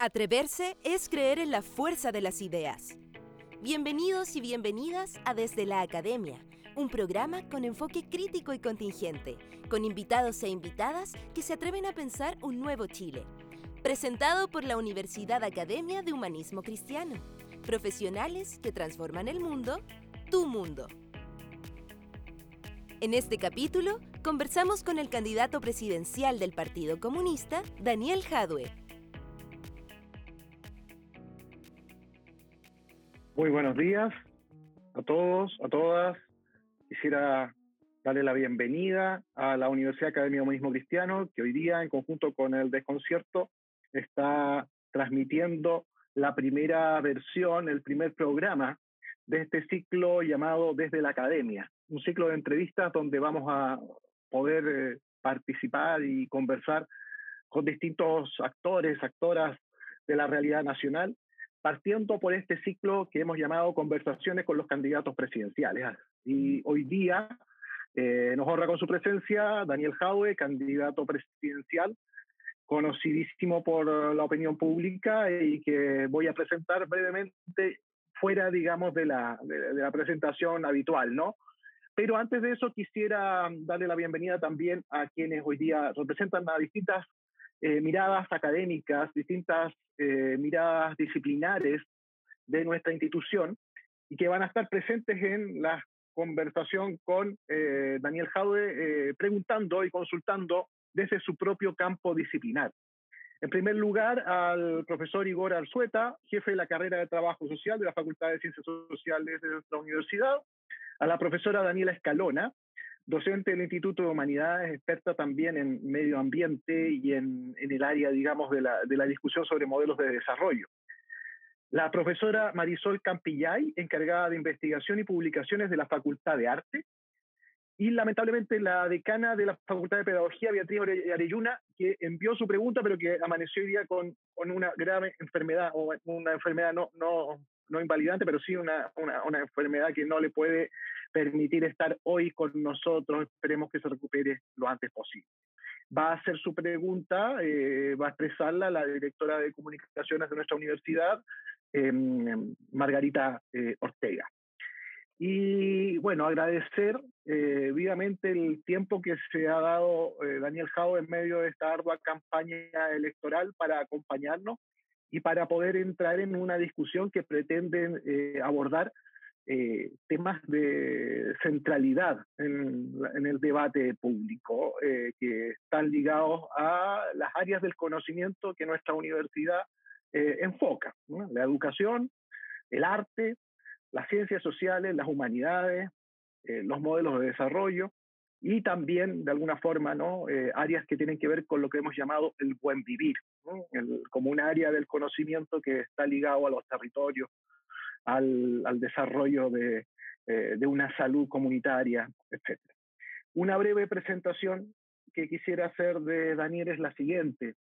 Atreverse es creer en la fuerza de las ideas. Bienvenidos y bienvenidas a Desde la Academia, un programa con enfoque crítico y contingente, con invitados e invitadas que se atreven a pensar un nuevo Chile. Presentado por la Universidad Academia de Humanismo Cristiano. Profesionales que transforman el mundo, tu mundo. En este capítulo, conversamos con el candidato presidencial del Partido Comunista, Daniel Jadue. Muy buenos días a todos, a todas. Quisiera darle la bienvenida a la Universidad Academia de Humanismo Cristiano, que hoy día, en conjunto con el Desconcierto, está transmitiendo la primera versión, el primer programa de este ciclo llamado Desde la Academia, un ciclo de entrevistas donde vamos a poder eh, participar y conversar con distintos actores, actoras de la realidad nacional partiendo por este ciclo que hemos llamado Conversaciones con los candidatos presidenciales. Y hoy día eh, nos honra con su presencia Daniel Jaue, candidato presidencial, conocidísimo por la opinión pública y que voy a presentar brevemente fuera, digamos, de la, de, la presentación habitual, ¿no? Pero antes de eso quisiera darle la bienvenida también a quienes hoy día representan a distintas eh, miradas académicas, distintas eh, miradas disciplinares de nuestra institución y que van a estar presentes en la conversación con eh, Daniel Jaude, preguntando y consultando desde su propio campo disciplinar. En primer lugar, al profesor Igor Arzueta, jefe de la carrera de Trabajo Social de la Facultad de Ciencias Sociales de nuestra universidad, a la profesora Daniela Escalona, docente del Instituto de Humanidades, experta también en medio ambiente y en, el área, digamos, de la, de la, discusión sobre modelos de desarrollo. La profesora Marisol Campillay, encargada de investigación y publicaciones de la Facultad de Arte. Y lamentablemente la decana de la Facultad de Pedagogía, Beatriz Arelluna, que envió su pregunta, pero que amaneció hoy día con, con una grave enfermedad, o una enfermedad no, no, no invalidante, pero sí una, una, una enfermedad que no le puede permitir estar hoy con nosotros. Esperemos que se recupere lo antes posible. Va a hacer su pregunta, eh, va a expresarla la directora de comunicaciones de nuestra universidad, em, Margarita eh, Ortega. Y bueno, agradecer eh, vivamente el tiempo que se ha dado Daniel Jau en medio de esta ardua campaña electoral para acompañarnos y para poder entrar en una discusión que pretende abordar eh, temas de centralidad en, el debate público eh, que están ligados a las áreas del conocimiento que nuestra universidad eh, enfoca, la educación, el arte, las ciencias sociales, las humanidades, los modelos de desarrollo y también, de alguna forma, ¿no? áreas que tienen que ver con lo que hemos llamado el buen vivir, como un área del conocimiento que está ligado a los territorios, al, desarrollo de, eh, de, una salud comunitaria, etc. Una breve presentación que quisiera hacer de Daniel es la siguiente.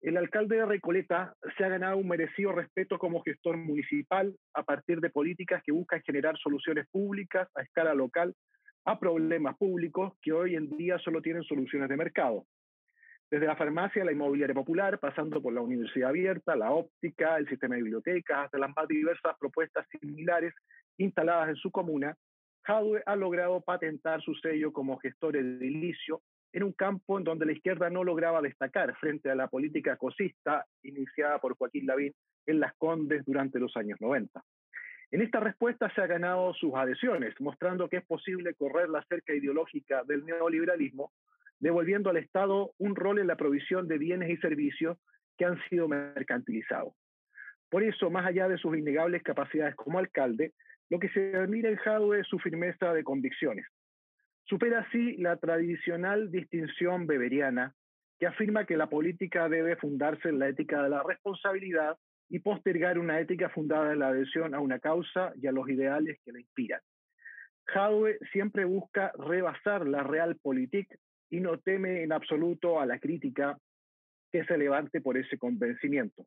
El alcalde de Recoleta se ha ganado un merecido respeto como gestor municipal a partir de políticas que buscan generar soluciones públicas a escala local a problemas públicos que hoy en día solo tienen soluciones de mercado desde la farmacia, la inmobiliaria popular, pasando por la universidad abierta, la óptica, el sistema de bibliotecas, hasta las más diversas propuestas similares instaladas en su comuna, Jadwe ha logrado patentar su sello como gestor edilicio en un campo en donde la izquierda no lograba destacar frente a la política cosista iniciada por Joaquín Lavín en Las Condes durante los años 90. En esta respuesta se ha ganado sus adhesiones, mostrando que es posible correr la cerca ideológica del neoliberalismo devolviendo al Estado un rol en la provisión de bienes y servicios que han sido mercantilizados. Por eso, más allá de sus innegables capacidades como alcalde, lo que se admira en Jadwe es su firmeza de convicciones. Supera así la tradicional distinción beberiana que afirma que la política debe fundarse en la ética de la responsabilidad y postergar una ética fundada en la adhesión a una causa y a los ideales que la inspiran. Jadwe siempre busca rebasar la realpolitik y no teme en absoluto a la crítica que se levante por ese convencimiento.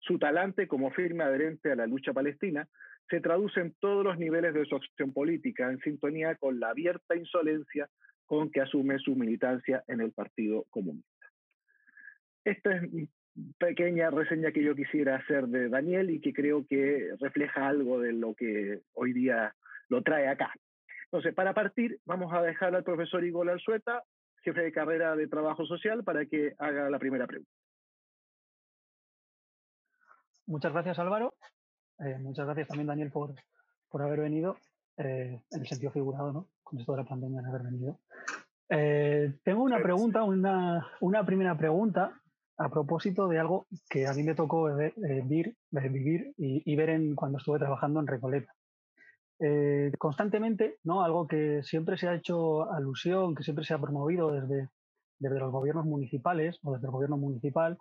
Su talante como firme adherente a la lucha palestina se traduce en todos los niveles de su acción política, en sintonía con la abierta insolencia con que asume su militancia en el Partido Comunista. Esta es pequeña reseña que yo quisiera hacer de Daniel y que creo que refleja algo de lo que hoy día lo trae acá. Entonces, para partir, vamos a dejar al profesor Igor Alzueta, jefe de carrera de Trabajo Social, para que haga la primera pregunta. Muchas gracias, Álvaro. Eh, muchas gracias también, Daniel, por, por haber venido, eh, en el sentido figurado, ¿no? Con esto de la pandemia, de haber venido. Eh, tengo una pregunta, una, una primera pregunta a propósito de algo que a mí me tocó vivir, vivir y, ver en, cuando estuve trabajando en Recoleta. Eh, constantemente, ¿no? algo que siempre se ha hecho alusión, que siempre se ha promovido desde, desde los gobiernos municipales o desde el gobierno municipal,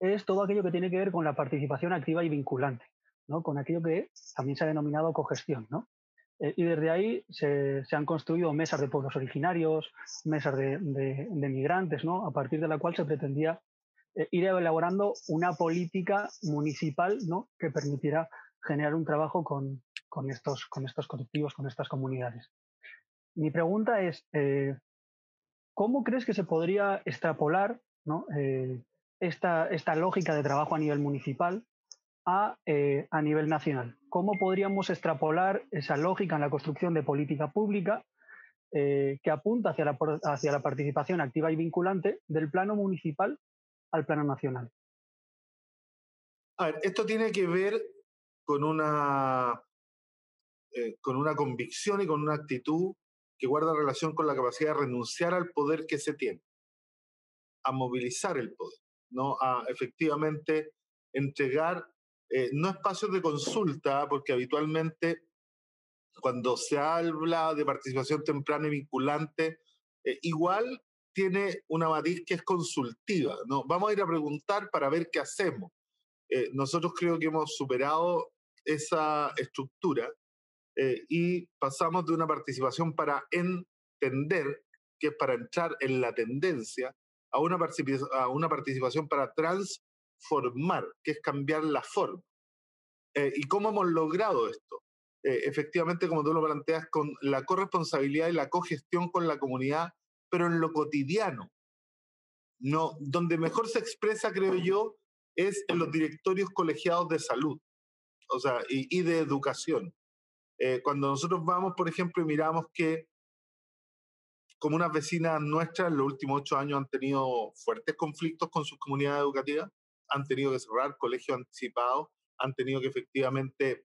es todo aquello que tiene que ver con la participación activa y vinculante, ¿no? con aquello que también se ha denominado cogestión. ¿no? Eh, y desde ahí se, se, han construido mesas de pueblos originarios, mesas de, de, migrantes, ¿no? a partir de la cual se pretendía eh, ir elaborando una política municipal ¿no? que permitirá generar un trabajo con, con, estos, con estos colectivos, con estas comunidades. Mi pregunta es, eh, ¿cómo crees que se podría extrapolar eh, esta, lógica de trabajo a nivel municipal a, eh, a, nivel nacional? ¿Cómo podríamos extrapolar esa lógica en la construcción de política pública que apunta hacia la, hacia la participación activa y vinculante del plano municipal al plano nacional. A ver, esto tiene que ver con una, eh, con una convicción y con una actitud que guarda relación con la capacidad de renunciar al poder que se tiene, a movilizar el poder, ¿no? a efectivamente entregar eh, no espacios de consulta, porque habitualmente cuando se habla de participación temprana y vinculante, eh, igual tiene una matiz que es consultiva, ¿no? Vamos a ir a preguntar para ver qué hacemos. Eh, nosotros creo que hemos superado esa estructura eh, y pasamos de una participación para entender, que es para entrar en la tendencia, a una, a una participación para transformar, que es cambiar la forma. Eh, ¿Y cómo hemos logrado esto? efectivamente, como tú lo planteas, con la corresponsabilidad y la cogestión con la comunidad pero en lo cotidiano. No, donde mejor se expresa, creo yo, es en los directorios colegiados de salud, o sea, y, de educación. Eh, cuando nosotros vamos, por ejemplo, y miramos que como unas vecinas nuestras en los últimos ocho años han tenido fuertes conflictos con sus comunidades educativas, han tenido que cerrar colegios anticipados, han tenido que efectivamente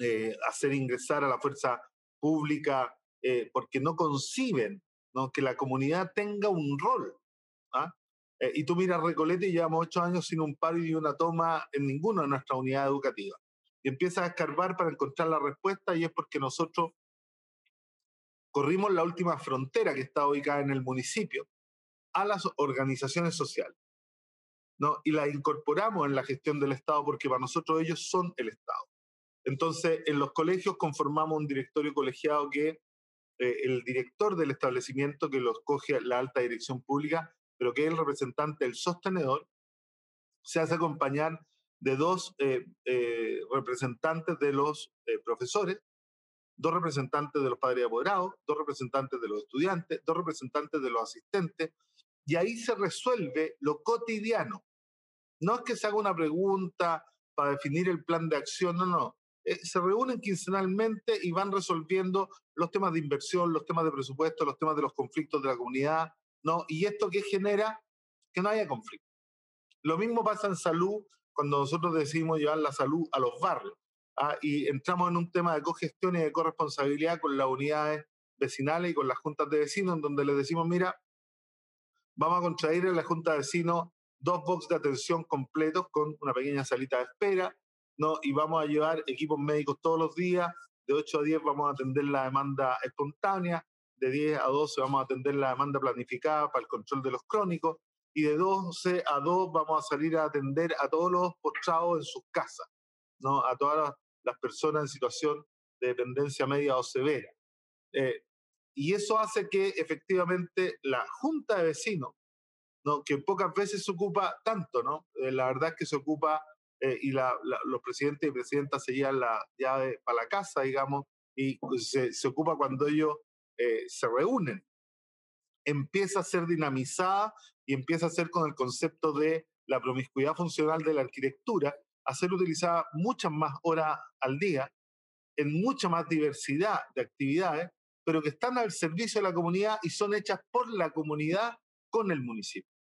eh, hacer ingresar a la fuerza pública eh, porque no conciben que la comunidad tenga un rol. ¿ah? Eh, y tú miras Recoleta y llevamos ocho años sin un paro y una toma en ninguna de nuestras unidades educativas. Y empiezas a escarbar para encontrar la respuesta y es porque nosotros corrimos la última frontera que está ubicada en el municipio a las organizaciones sociales. ¿no? Y las incorporamos en la gestión del Estado porque para nosotros ellos son el Estado. Entonces, en los colegios conformamos un directorio colegiado que eh, el director del establecimiento que lo escoge la alta dirección pública, pero que es el representante del sostenedor, se hace acompañar de dos eh, eh, representantes de los profesores, dos representantes de los padres apoderados, dos representantes de los estudiantes, dos representantes de los asistentes, y ahí se resuelve lo cotidiano. No es que se haga una pregunta para definir el plan de acción, no, no. Eh, se reúnen quincenalmente y van resolviendo los temas de inversión, los temas de presupuesto, los temas de los conflictos de la comunidad, ¿no? Y esto que genera que no haya conflicto. Lo mismo pasa en salud cuando nosotros decidimos llevar la salud a los barrios ¿ah? y entramos en un tema de cogestión y de corresponsabilidad con las unidades vecinales y con las juntas de vecinos, en donde les decimos, mira, vamos a contraer en la junta de vecinos dos box de atención completos con una pequeña salita de espera, ¿no? Y vamos a llevar equipos médicos todos los días, de 8 a 10 vamos a atender la demanda espontánea, de 10 a 12 vamos a atender la demanda planificada para el control de los crónicos, y de 12 a 2 vamos a salir a atender a todos los postrados en sus casas, ¿no? A todas las personas en situación de dependencia media o severa. Eh, y eso hace que efectivamente la junta de vecinos, ¿no? que pocas veces se ocupa tanto, ¿no? Eh, la verdad es que se ocupa eh, y la, los presidentes y presidentas se llevan la llave para la casa, digamos, y se, se ocupa cuando ellos eh, se reúnen. Empieza a ser dinamizada y empieza a ser con el concepto de la promiscuidad funcional de la arquitectura a ser utilizada muchas más horas al día, en mucha más diversidad de actividades, pero que están al servicio de la comunidad y son hechas por la comunidad con el municipio.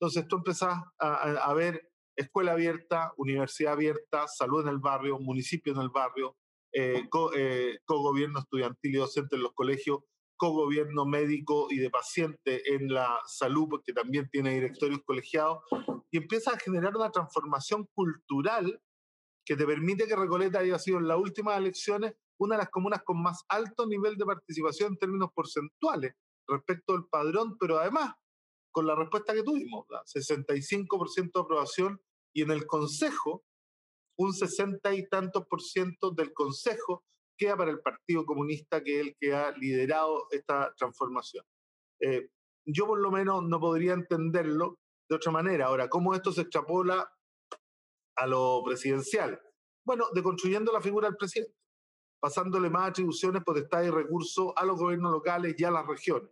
Entonces tú empezás a, ver escuela abierta, universidad abierta, salud en el barrio, municipio en el barrio, eh, eh, co-gobierno estudiantil y docente en los colegios, co-gobierno médico y de paciente en la salud, porque también tiene directorios colegiados, y empieza a generar una transformación cultural que te permite que Recoleta haya sido en las últimas elecciones una de las comunas con más alto nivel de participación en términos porcentuales respecto al padrón, pero además con la respuesta que tuvimos, 65% de aprobación y en el Consejo un 60 y tantos por ciento del Consejo queda para el Partido Comunista, que es el que ha liderado esta transformación. Eh, yo por lo menos no podría entenderlo de otra manera. Ahora, ¿cómo esto se extrapola a lo presidencial? Bueno, deconstruyendo la figura del presidente, pasándole más atribuciones, potestades y recursos a los gobiernos locales y a las regiones,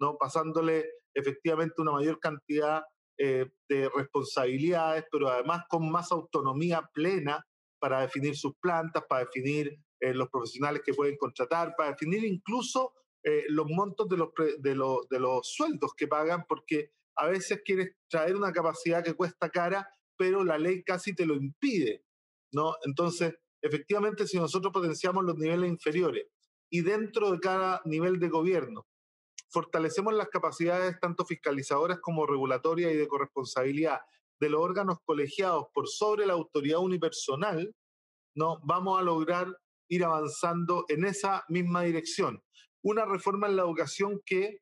¿no? pasándole efectivamente una mayor cantidad eh, de responsabilidades, pero además con más autonomía plena para definir sus plantas, para definir eh, los profesionales que pueden contratar, para definir incluso eh, los montos de los, de, de los sueldos que pagan, porque a veces quieres traer una capacidad que cuesta cara, pero la ley casi te lo impide, ¿no? Entonces, efectivamente, si nosotros potenciamos los niveles inferiores y dentro de cada nivel de gobierno fortalecemos las capacidades tanto fiscalizadoras como regulatorias y de corresponsabilidad de los órganos colegiados por sobre la autoridad unipersonal, ¿no? vamos a lograr ir avanzando en esa misma dirección. Una reforma en la educación que,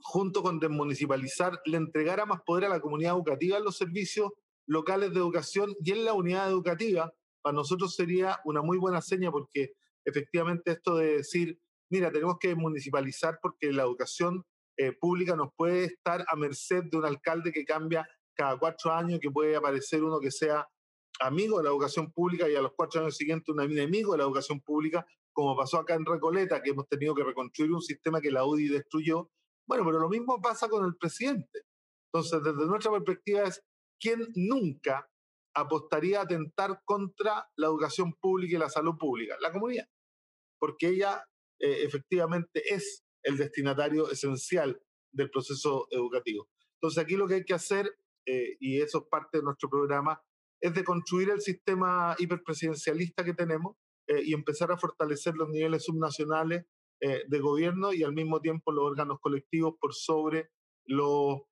junto con desmunicipalizar, le entregara más poder a la comunidad educativa en los servicios locales de educación y en la unidad educativa, para nosotros sería una muy buena seña porque efectivamente esto de decir, mira, tenemos que municipalizar porque la educación eh, pública nos puede estar a merced de un alcalde que cambia cada cuatro años, que puede aparecer uno que sea amigo de la educación pública y a los cuatro años siguientes un enemigo de la educación pública, como pasó acá en Recoleta, que hemos tenido que reconstruir un sistema que la UDI destruyó. Bueno, pero lo mismo pasa con el presidente. Entonces, desde nuestra perspectiva es, ¿quién nunca apostaría a atentar contra la educación pública y la salud pública? La comunidad. Porque ella eh, efectivamente es el destinatario esencial del proceso educativo. Entonces aquí lo que hay que hacer, eh, y eso es parte de nuestro programa, es de construir el sistema hiperpresidencialista que tenemos eh, y empezar a fortalecer los niveles subnacionales de gobierno y al mismo tiempo los órganos colectivos por sobre los,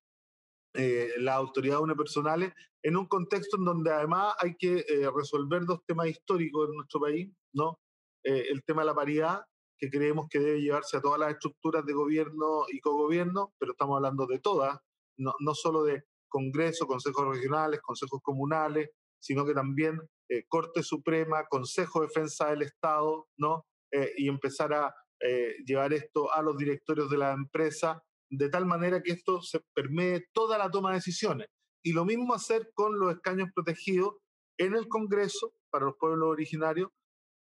las autoridades unipersonales en un contexto en donde además hay que resolver dos temas históricos en nuestro país, ¿no? el tema de la paridad que creemos que debe llevarse a todas las estructuras de gobierno y cogobierno, pero estamos hablando de todas, no, no solo de Congreso, consejos regionales, consejos comunales, sino que también eh, Corte Suprema, Consejo de Defensa del Estado, ¿no? Eh, y empezar a eh, llevar esto a los directorios de la empresa, de tal manera que esto se permee toda la toma de decisiones. Y lo mismo hacer con los escaños protegidos en el Congreso para los pueblos originarios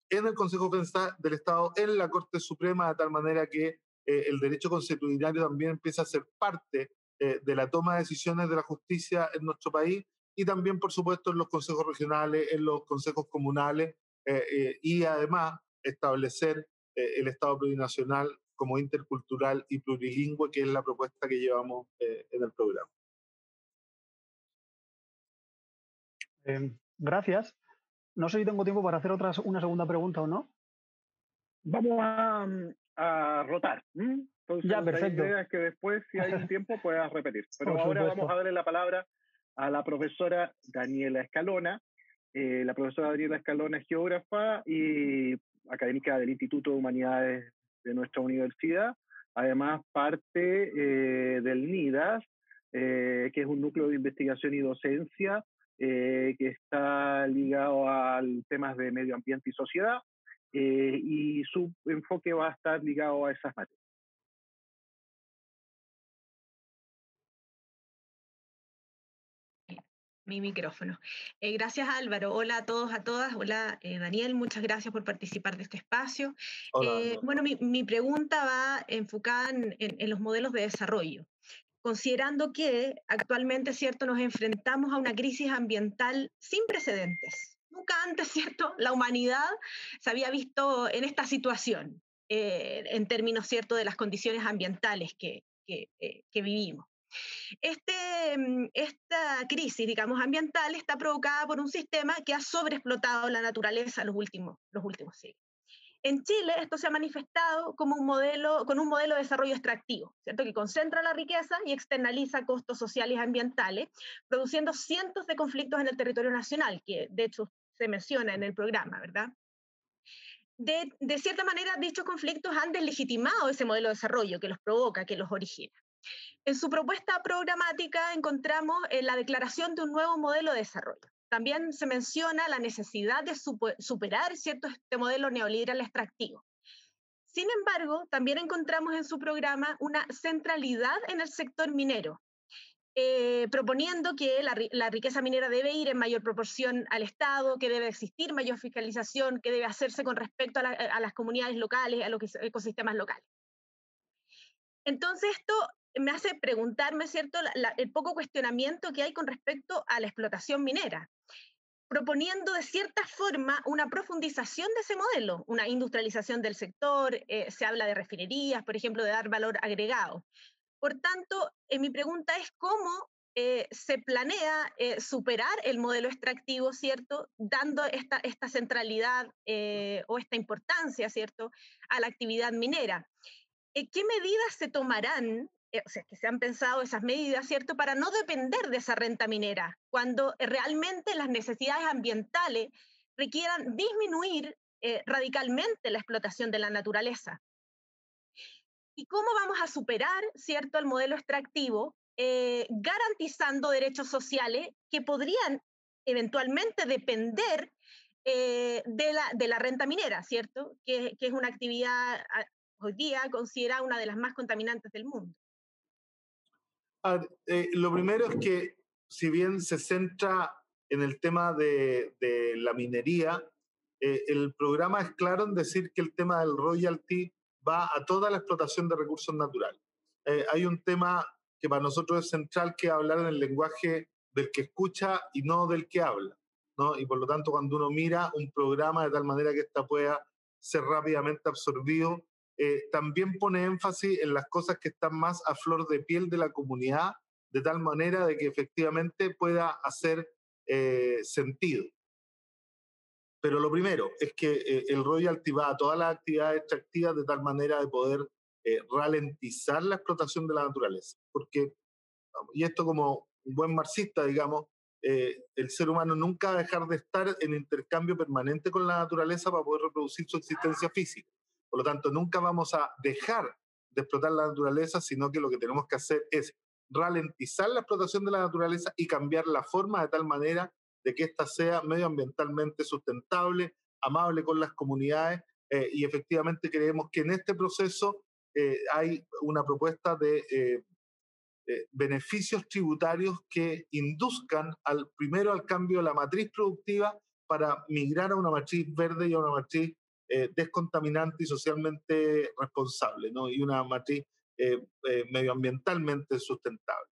en el Consejo del Estado, en la Corte Suprema, de tal manera que el derecho constitucional también empieza a ser parte eh, de la toma de decisiones de la justicia en nuestro país y también, por supuesto, en los consejos regionales, en los consejos comunales eh, y además establecer el Estado plurinacional como intercultural y plurilingüe, que es la propuesta que llevamos en el programa. Em, gracias. No sé si tengo tiempo para hacer otra, una segunda pregunta o no. Vamos a, rotar. ya, perfecto. La idea es que después, si hay un tiempo, puedas repetir. Pero ahora vamos a darle la palabra a la profesora Daniela Escalona. Eh, la profesora Daniela Escalona es geógrafa y académica del Instituto de Humanidades de nuestra universidad. Además, parte eh, del NIDAS, eh, que es un núcleo de investigación y docencia eh, que está ligado a temas de medio ambiente y sociedad, eh, y su enfoque va a estar ligado a esas materias. mi micrófono. Eh, gracias Álvaro. Hola a todos, a todas. Hola Daniel, muchas gracias por participar de este espacio. bueno, mi, mi, pregunta va enfocada en, en, los modelos de desarrollo. considerando que actualmente, ¿cierto?, nos enfrentamos a una crisis ambiental sin precedentes. Nunca antes, ¿cierto?, la humanidad se había visto en esta situación, eh, en términos, ¿cierto?, de las condiciones ambientales que, que, eh, que vivimos. Este, mm, esta crisis, digamos, ambiental está provocada por un sistema que ha sobreexplotado la naturaleza los últimos, los últimos siglos. En Chile esto se ha manifestado como un modelo, con un modelo de desarrollo extractivo, ¿cierto? que concentra la riqueza y externaliza costos sociales y ambientales, produciendo cientos de conflictos en el territorio nacional, que de hecho se menciona en el programa, ¿verdad? De, cierta manera, dichos conflictos han deslegitimado ese modelo de desarrollo que los provoca, que los origina. En su propuesta programática encontramos eh, la declaración de un nuevo modelo de desarrollo. También se menciona la necesidad de superar cierto este modelo neoliberal extractivo. Sin embargo, también encontramos en su programa una centralidad en el sector minero, eh, proponiendo que la, riqueza minera debe ir en mayor proporción al Estado, que debe existir mayor fiscalización, que debe hacerse con respecto a, las comunidades locales, a los ecosistemas locales. Entonces, esto me hace preguntarme, ¿cierto?, el poco cuestionamiento que hay con respecto a la explotación minera, proponiendo de cierta forma una profundización de ese modelo, una industrialización del sector, eh, se habla de refinerías, por ejemplo, de dar valor agregado. Por tanto, eh, mi pregunta es cómo eh, se planea superar el modelo extractivo, ¿cierto? Dando esta, esta centralidad o esta importancia, ¿cierto?, a la actividad minera. ¿Qué medidas se tomarán eh, o sea, que se han pensado esas medidas, ¿cierto?, para no depender de esa renta minera, cuando eh, realmente las necesidades ambientales requieran disminuir eh, radicalmente la explotación de la naturaleza. ¿Y cómo vamos a superar, ¿cierto?, el modelo extractivo, garantizando derechos sociales que podrían eventualmente depender de, la, de la renta minera, ¿cierto?, que, es una actividad hoy día considerada una de las más contaminantes del mundo. Eh, lo primero es que, si bien se centra en el tema de, la minería, eh, el programa es claro en decir que el tema del royalty va a toda la explotación de recursos naturales. Eh, hay un tema que para nosotros es central, que hablar en el lenguaje del que escucha y no del que habla. ¿no? Y por lo tanto, cuando uno mira un programa de tal manera que ésta pueda ser rápidamente absorbido eh, también pone énfasis en las cosas que están más a flor de piel de la comunidad, de tal manera de que efectivamente pueda hacer eh, sentido. Pero lo primero es que eh, el royalty va a todas las actividades extractivas de tal manera de poder ralentizar la explotación de la naturaleza. Porque, y esto como un buen marxista, digamos, el ser humano nunca va a dejar de estar en intercambio permanente con la naturaleza para poder reproducir su existencia física. Por lo tanto, nunca vamos a dejar de explotar la naturaleza, sino que lo que tenemos que hacer es ralentizar la explotación de la naturaleza y cambiar la forma de tal manera de que ésta sea medioambientalmente sustentable, amable con las comunidades eh, y efectivamente creemos que en este proceso eh, hay una propuesta de eh, beneficios tributarios que induzcan al primero al cambio de la matriz productiva para migrar a una matriz verde y a una matriz eh, descontaminante y socialmente responsable, ¿no? y una matriz eh, eh, medioambientalmente sustentable.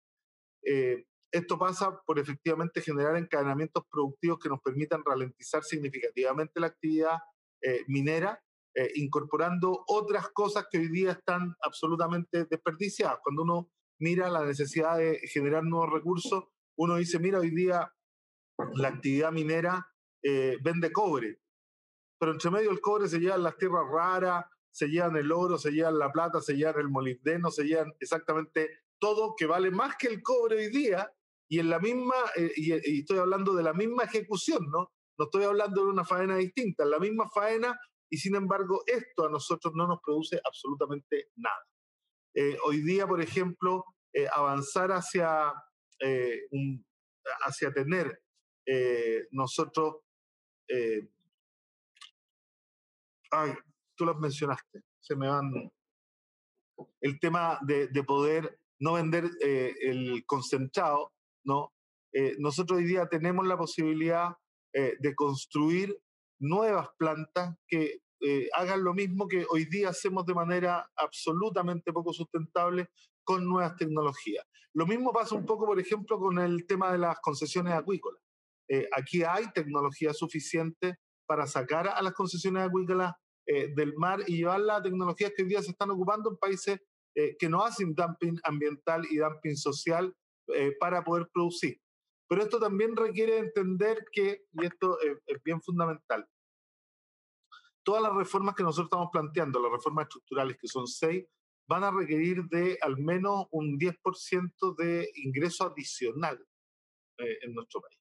Esto pasa por efectivamente generar encadenamientos productivos que nos permitan ralentizar significativamente la actividad minera, incorporando otras cosas que hoy día están absolutamente desperdiciadas. Cuando uno mira la necesidad de generar nuevos recursos, uno dice, mira, hoy día la actividad minera vende cobre, pero entre medio del cobre se llevan las tierras raras, se llevan el oro, se llevan la plata, se llevan el molibdeno, se llevan exactamente todo que vale más que el cobre hoy día y en la misma, eh, y, estoy hablando de la misma ejecución, ¿no? No estoy hablando de una faena distinta, la misma faena y sin embargo esto a nosotros no nos produce absolutamente nada. Eh, hoy día, por ejemplo, eh, avanzar hacia, hacia tener nosotros ay, tú las mencionaste, se me van. El tema de, poder no vender eh, el concentrado, ¿no? Eh, nosotros hoy día tenemos la posibilidad eh, de construir nuevas plantas que hagan lo mismo que hoy día hacemos de manera absolutamente poco sustentable, con nuevas tecnologías. Lo mismo pasa un poco, por ejemplo, con el tema de las concesiones acuícolas. Aquí hay tecnología suficiente para sacar a las concesiones acuícolas del mar y llevar las tecnologías que hoy día se están ocupando en países eh, que no hacen dumping ambiental y dumping social para poder producir. Pero esto también requiere entender que, y esto es bien fundamental, todas las reformas que nosotros estamos planteando, las reformas estructurales, que son seis, van a requerir de al menos un 10% de ingreso adicional en nuestro país.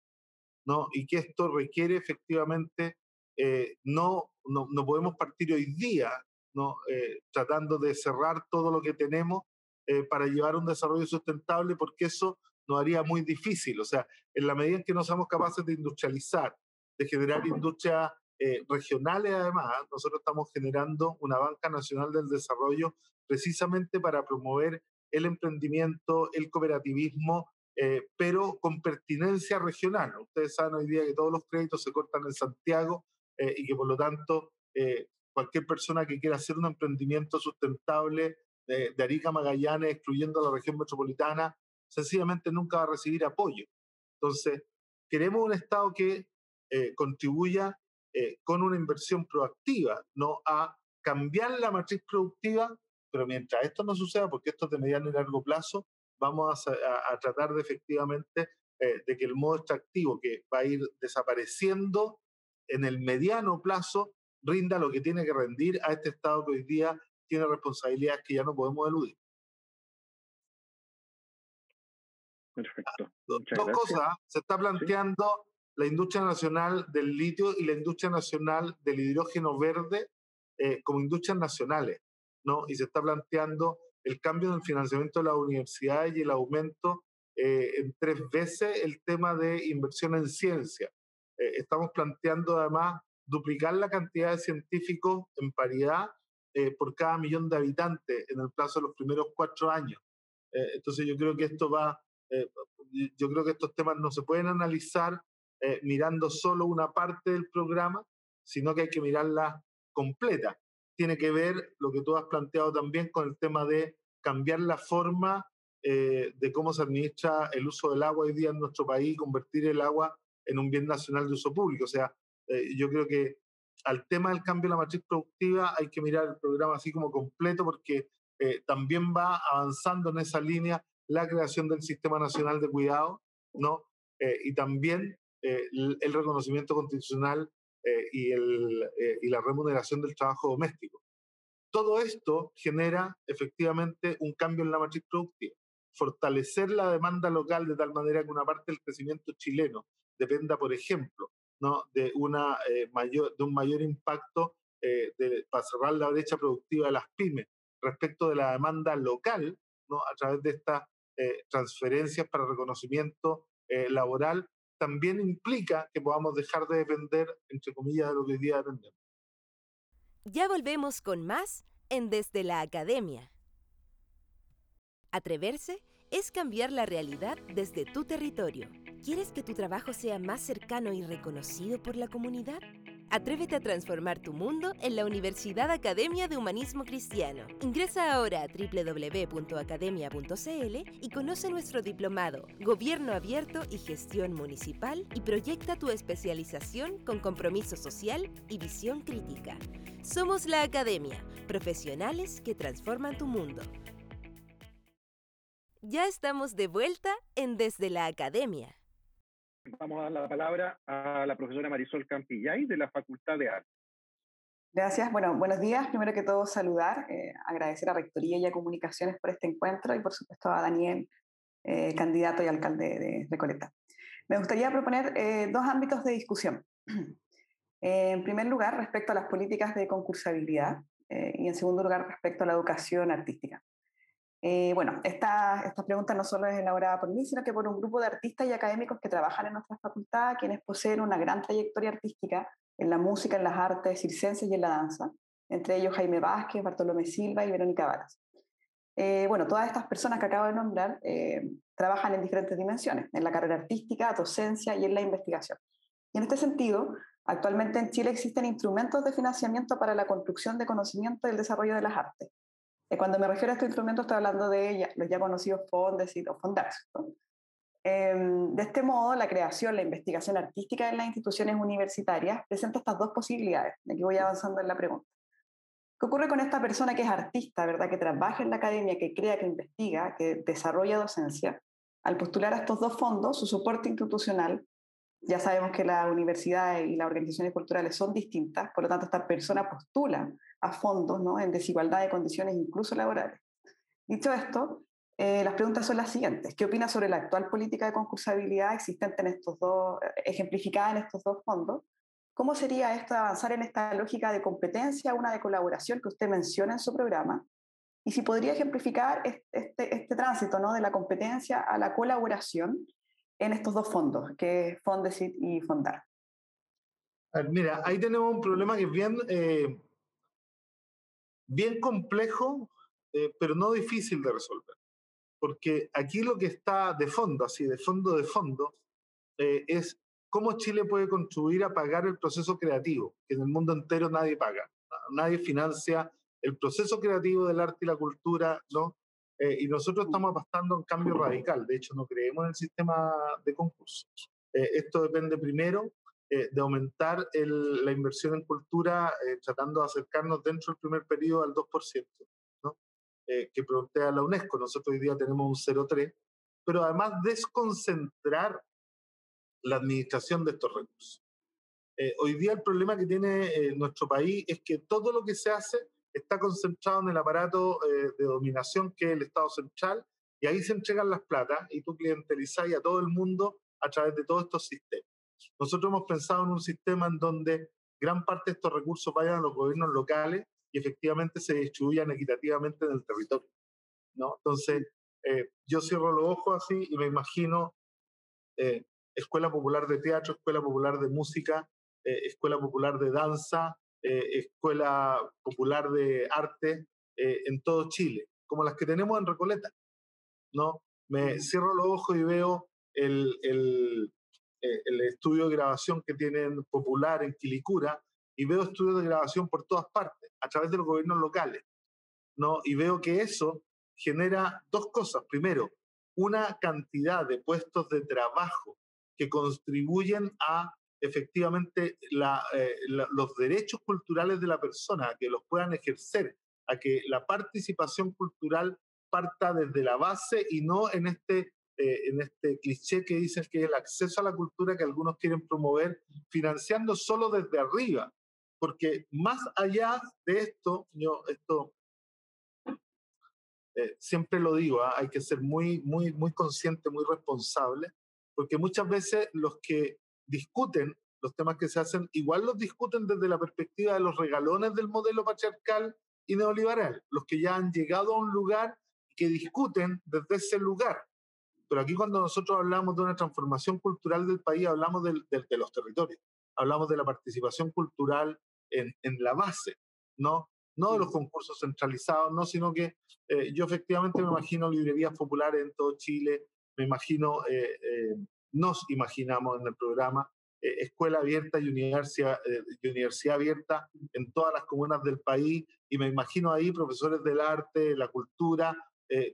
¿no? Y que esto requiere efectivamente, eh, no, no, no, podemos partir hoy día, ¿no? Eh, tratando de cerrar todo lo que tenemos eh, para llevar un desarrollo sustentable, porque eso nos haría muy difícil. O sea, en la medida en que no seamos capaces de industrializar, de generar industrias regionales, además, nosotros estamos generando una banca nacional del desarrollo precisamente para promover el emprendimiento, el cooperativismo eh, pero con pertinencia regional. Ustedes saben hoy día que todos los créditos se cortan en Santiago eh, y que por lo tanto eh, cualquier persona que quiera hacer un emprendimiento sustentable de, Arica Magallanes, excluyendo la región metropolitana, sencillamente nunca va a recibir apoyo. Entonces, queremos un Estado que contribuya con una inversión proactiva, no a cambiar la matriz productiva, pero mientras esto no suceda, porque esto es de mediano y largo plazo, vamos a, tratar de efectivamente eh, de que el modo extractivo que va a ir desapareciendo en el mediano plazo rinda lo que tiene que rendir a este Estado que hoy día tiene responsabilidades que ya no podemos eludir. Perfecto. Dos, cosas. Se está planteando la industria nacional del litio y la industria nacional del hidrógeno verde eh, como industrias nacionales, ¿no? Y se está planteando el cambio en el financiamiento de las universidades y el aumento eh, en tres veces el tema de inversión en ciencia. Eh, estamos planteando además duplicar la cantidad de científicos en paridad eh, por cada millón de habitantes en el plazo de los primeros cuatro años. entonces yo creo que esto va, yo creo que estos temas no se pueden analizar mirando solo una parte del programa, sino que hay que mirarla completa tiene que ver lo que tú has planteado también con el tema de cambiar la forma eh, de cómo se administra el uso del agua hoy día en nuestro país, convertir el agua en un bien nacional de uso público. O sea, eh, yo creo que al tema del cambio de la matriz productiva hay que mirar el programa así como completo porque eh, también va avanzando en esa línea la creación del Sistema Nacional de Cuidado, ¿no? y también el, el, reconocimiento constitucional eh, y, el, eh, y la remuneración del trabajo doméstico. Todo esto genera efectivamente un cambio en la matriz productiva. Fortalecer la demanda local de tal manera que una parte del crecimiento chileno dependa, por ejemplo, de, una, eh, mayor, de un mayor impacto de, para cerrar la brecha productiva de las pymes respecto de la demanda local, ¿no? a través de estas transferencias para reconocimiento laboral también implica que podamos dejar de depender, entre comillas, de lo que hoy día dependemos. Ya volvemos con más en Desde la Academia. Atreverse es cambiar la realidad desde tu territorio. ¿Quieres que tu trabajo sea más cercano y reconocido por la comunidad? Atrévete a transformar tu mundo en la Universidad Academia de Humanismo Cristiano. Ingresa ahora a www.academia.cl y conoce nuestro diplomado Gobierno Abierto y Gestión Municipal y proyecta tu especialización con compromiso social y visión crítica. Somos la Academia, profesionales que transforman tu mundo. Ya estamos de vuelta en Desde la Academia. Vamos a dar la palabra a la profesora Marisol Campillay de la Facultad de Arte. Gracias. Bueno, buenos días. Primero que todo, saludar, eh, agradecer a Rectoría y a Comunicaciones por este encuentro y, por supuesto, a Daniel, eh, candidato y alcalde de Recoleta. Me gustaría proponer eh, dos ámbitos de discusión. en primer lugar, respecto a las políticas de concursabilidad y, en segundo lugar, respecto a la educación artística. Eh, bueno, esta, esta pregunta no solo es elaborada por mí, sino que por un grupo de artistas y académicos que trabajan en nuestra facultad, quienes poseen una gran trayectoria artística en la música, en las artes circenses y en la danza, entre ellos Jaime Vázquez, Bartolomé Silva y Verónica Varas. Eh, bueno, todas estas personas que acabo de nombrar eh, trabajan en diferentes dimensiones, en la carrera artística, docencia y en la investigación. Y en este sentido, actualmente en Chile existen instrumentos de financiamiento para la construcción de conocimiento y el desarrollo de las artes, cuando me refiero a este instrumento, estoy hablando de los ya conocidos fondos o fondax. Em, de este modo, la creación, la investigación artística en las instituciones universitarias presenta estas dos posibilidades. Aquí voy avanzando en la pregunta. ¿Qué ocurre con esta persona que es artista, verdad, que trabaja en la academia, que crea, que investiga, que desarrolla docencia? Al postular a estos dos fondos, su soporte institucional, ya sabemos que las universidades y las organizaciones culturales son distintas, por lo tanto, esta persona postula a fondos ¿no? en desigualdad de condiciones, incluso laborales. Dicho esto, eh, las preguntas son las siguientes. ¿Qué opina sobre la actual política de concursabilidad existente en estos dos, ejemplificada en estos dos fondos? ¿Cómo sería esto avanzar en esta lógica de competencia, una de colaboración que usted menciona en su programa? Y si podría ejemplificar este, este, tránsito ¿no? de la competencia a la colaboración en estos dos fondos, que es Fondesit y Fondar. Mira, ahí tenemos un problema que es bien, eh, bien complejo, eh, pero no difícil de resolver. Porque aquí lo que está de fondo, así de fondo de fondo, eh, es cómo Chile puede contribuir a pagar el proceso creativo, que en el mundo entero nadie paga. Nadie financia el proceso creativo del arte y la cultura, ¿no? Eh, y nosotros estamos apostando un cambio radical. De hecho, no creemos en el sistema de concursos. Esto depende primero eh, de aumentar la inversión en cultura, tratando de acercarnos dentro del primer periodo al 2%, ¿no? que plantea la UNESCO. Nosotros hoy día tenemos un 0,3%, pero además desconcentrar la administración de estos recursos. Eh, hoy día el problema que tiene eh, nuestro país es que todo lo que se hace está concentrado en el aparato eh, de dominación que es el Estado central y ahí se entregan las platas y tú clientelizas a todo el mundo a través de todos estos sistemas. Nosotros hemos pensado en un sistema en donde gran parte de estos recursos vayan a los gobiernos locales y efectivamente se distribuyan equitativamente en el territorio. ¿no? Entonces, yo cierro los ojos así y me imagino Escuela Popular de Teatro, Escuela Popular de Música, eh, Escuela Popular de Danza, eh, Escuela Popular de Arte eh, en todo Chile, como las que tenemos en Recoleta. ¿no? Me cierro los ojos y veo el, el, el estudio de grabación que tienen Popular en Quilicura y veo estudios de grabación por todas partes, a través de los gobiernos locales. ¿no? Y veo que eso genera dos cosas. Primero, una cantidad de puestos de trabajo que contribuyen a efectivamente eh, los derechos culturales de la persona, a que los puedan ejercer, a que la participación cultural parta desde la base y no en este, eh, en este cliché que dicen que el acceso a la cultura que algunos quieren promover, financiando solo desde arriba. Porque más allá de esto, yo esto eh, siempre lo digo, ¿ah? hay que ser muy, muy, muy consciente, muy responsable porque muchas veces los que discuten los temas que se hacen, igual los discuten desde la perspectiva de los regalones del modelo patriarcal y neoliberal, los que ya han llegado a un lugar que discuten desde ese lugar. Pero aquí cuando nosotros hablamos de una transformación cultural del país, hablamos de los territorios, hablamos de la participación cultural en, en, la base, ¿no? No de los concursos centralizados, no, sino que eh, yo efectivamente me imagino librerías populares en todo Chile, me imagino, eh, eh, nos imaginamos en el programa, eh, escuela abierta y universidad, universidad abierta en todas las comunas del país, y me imagino ahí profesores del arte, la cultura,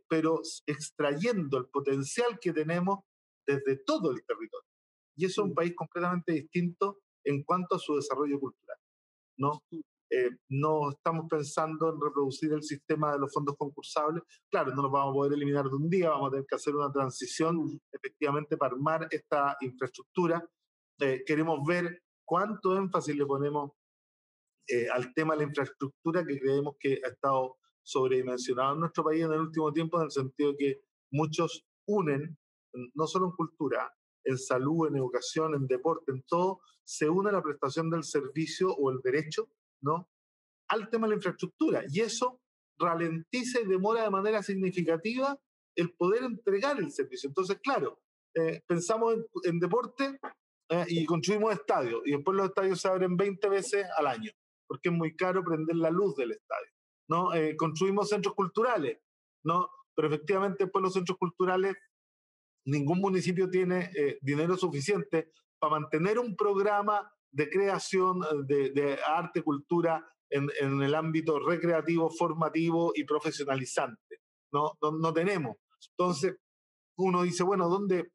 pero extrayendo el potencial que tenemos desde todo el territorio. Y eso es un país completamente distinto en cuanto a su desarrollo cultural. ¿no? Eh, no estamos pensando en reproducir el sistema de los fondos concursables. Claro, no nos vamos a poder eliminar de un día, vamos a tener que hacer una transición efectivamente para armar esta infraestructura. Eh, queremos ver cuánto énfasis le ponemos eh, al tema de la infraestructura que creemos que ha estado sobredimensionado en nuestro país en el último tiempo, en el sentido que muchos unen, no solo en cultura, en salud, en educación, en deporte, en todo, se une la prestación del servicio o el derecho ¿no? al tema de la infraestructura. Y eso ralentiza y demora de manera significativa el poder entregar el servicio. Entonces, claro, eh, pensamos en, deporte eh, y construimos estadios, y después los estadios se abren 20 veces al año, porque es muy caro prender la luz del estadio. ¿No? Eh, construimos centros culturales, ¿no? pero efectivamente después los centros culturales, ningún municipio tiene dinero suficiente para mantener un programa de creación eh, de, arte, cultura en, en, el ámbito recreativo, formativo y profesionalizante. No, no, no tenemos. Entonces, uno dice, bueno, ¿dónde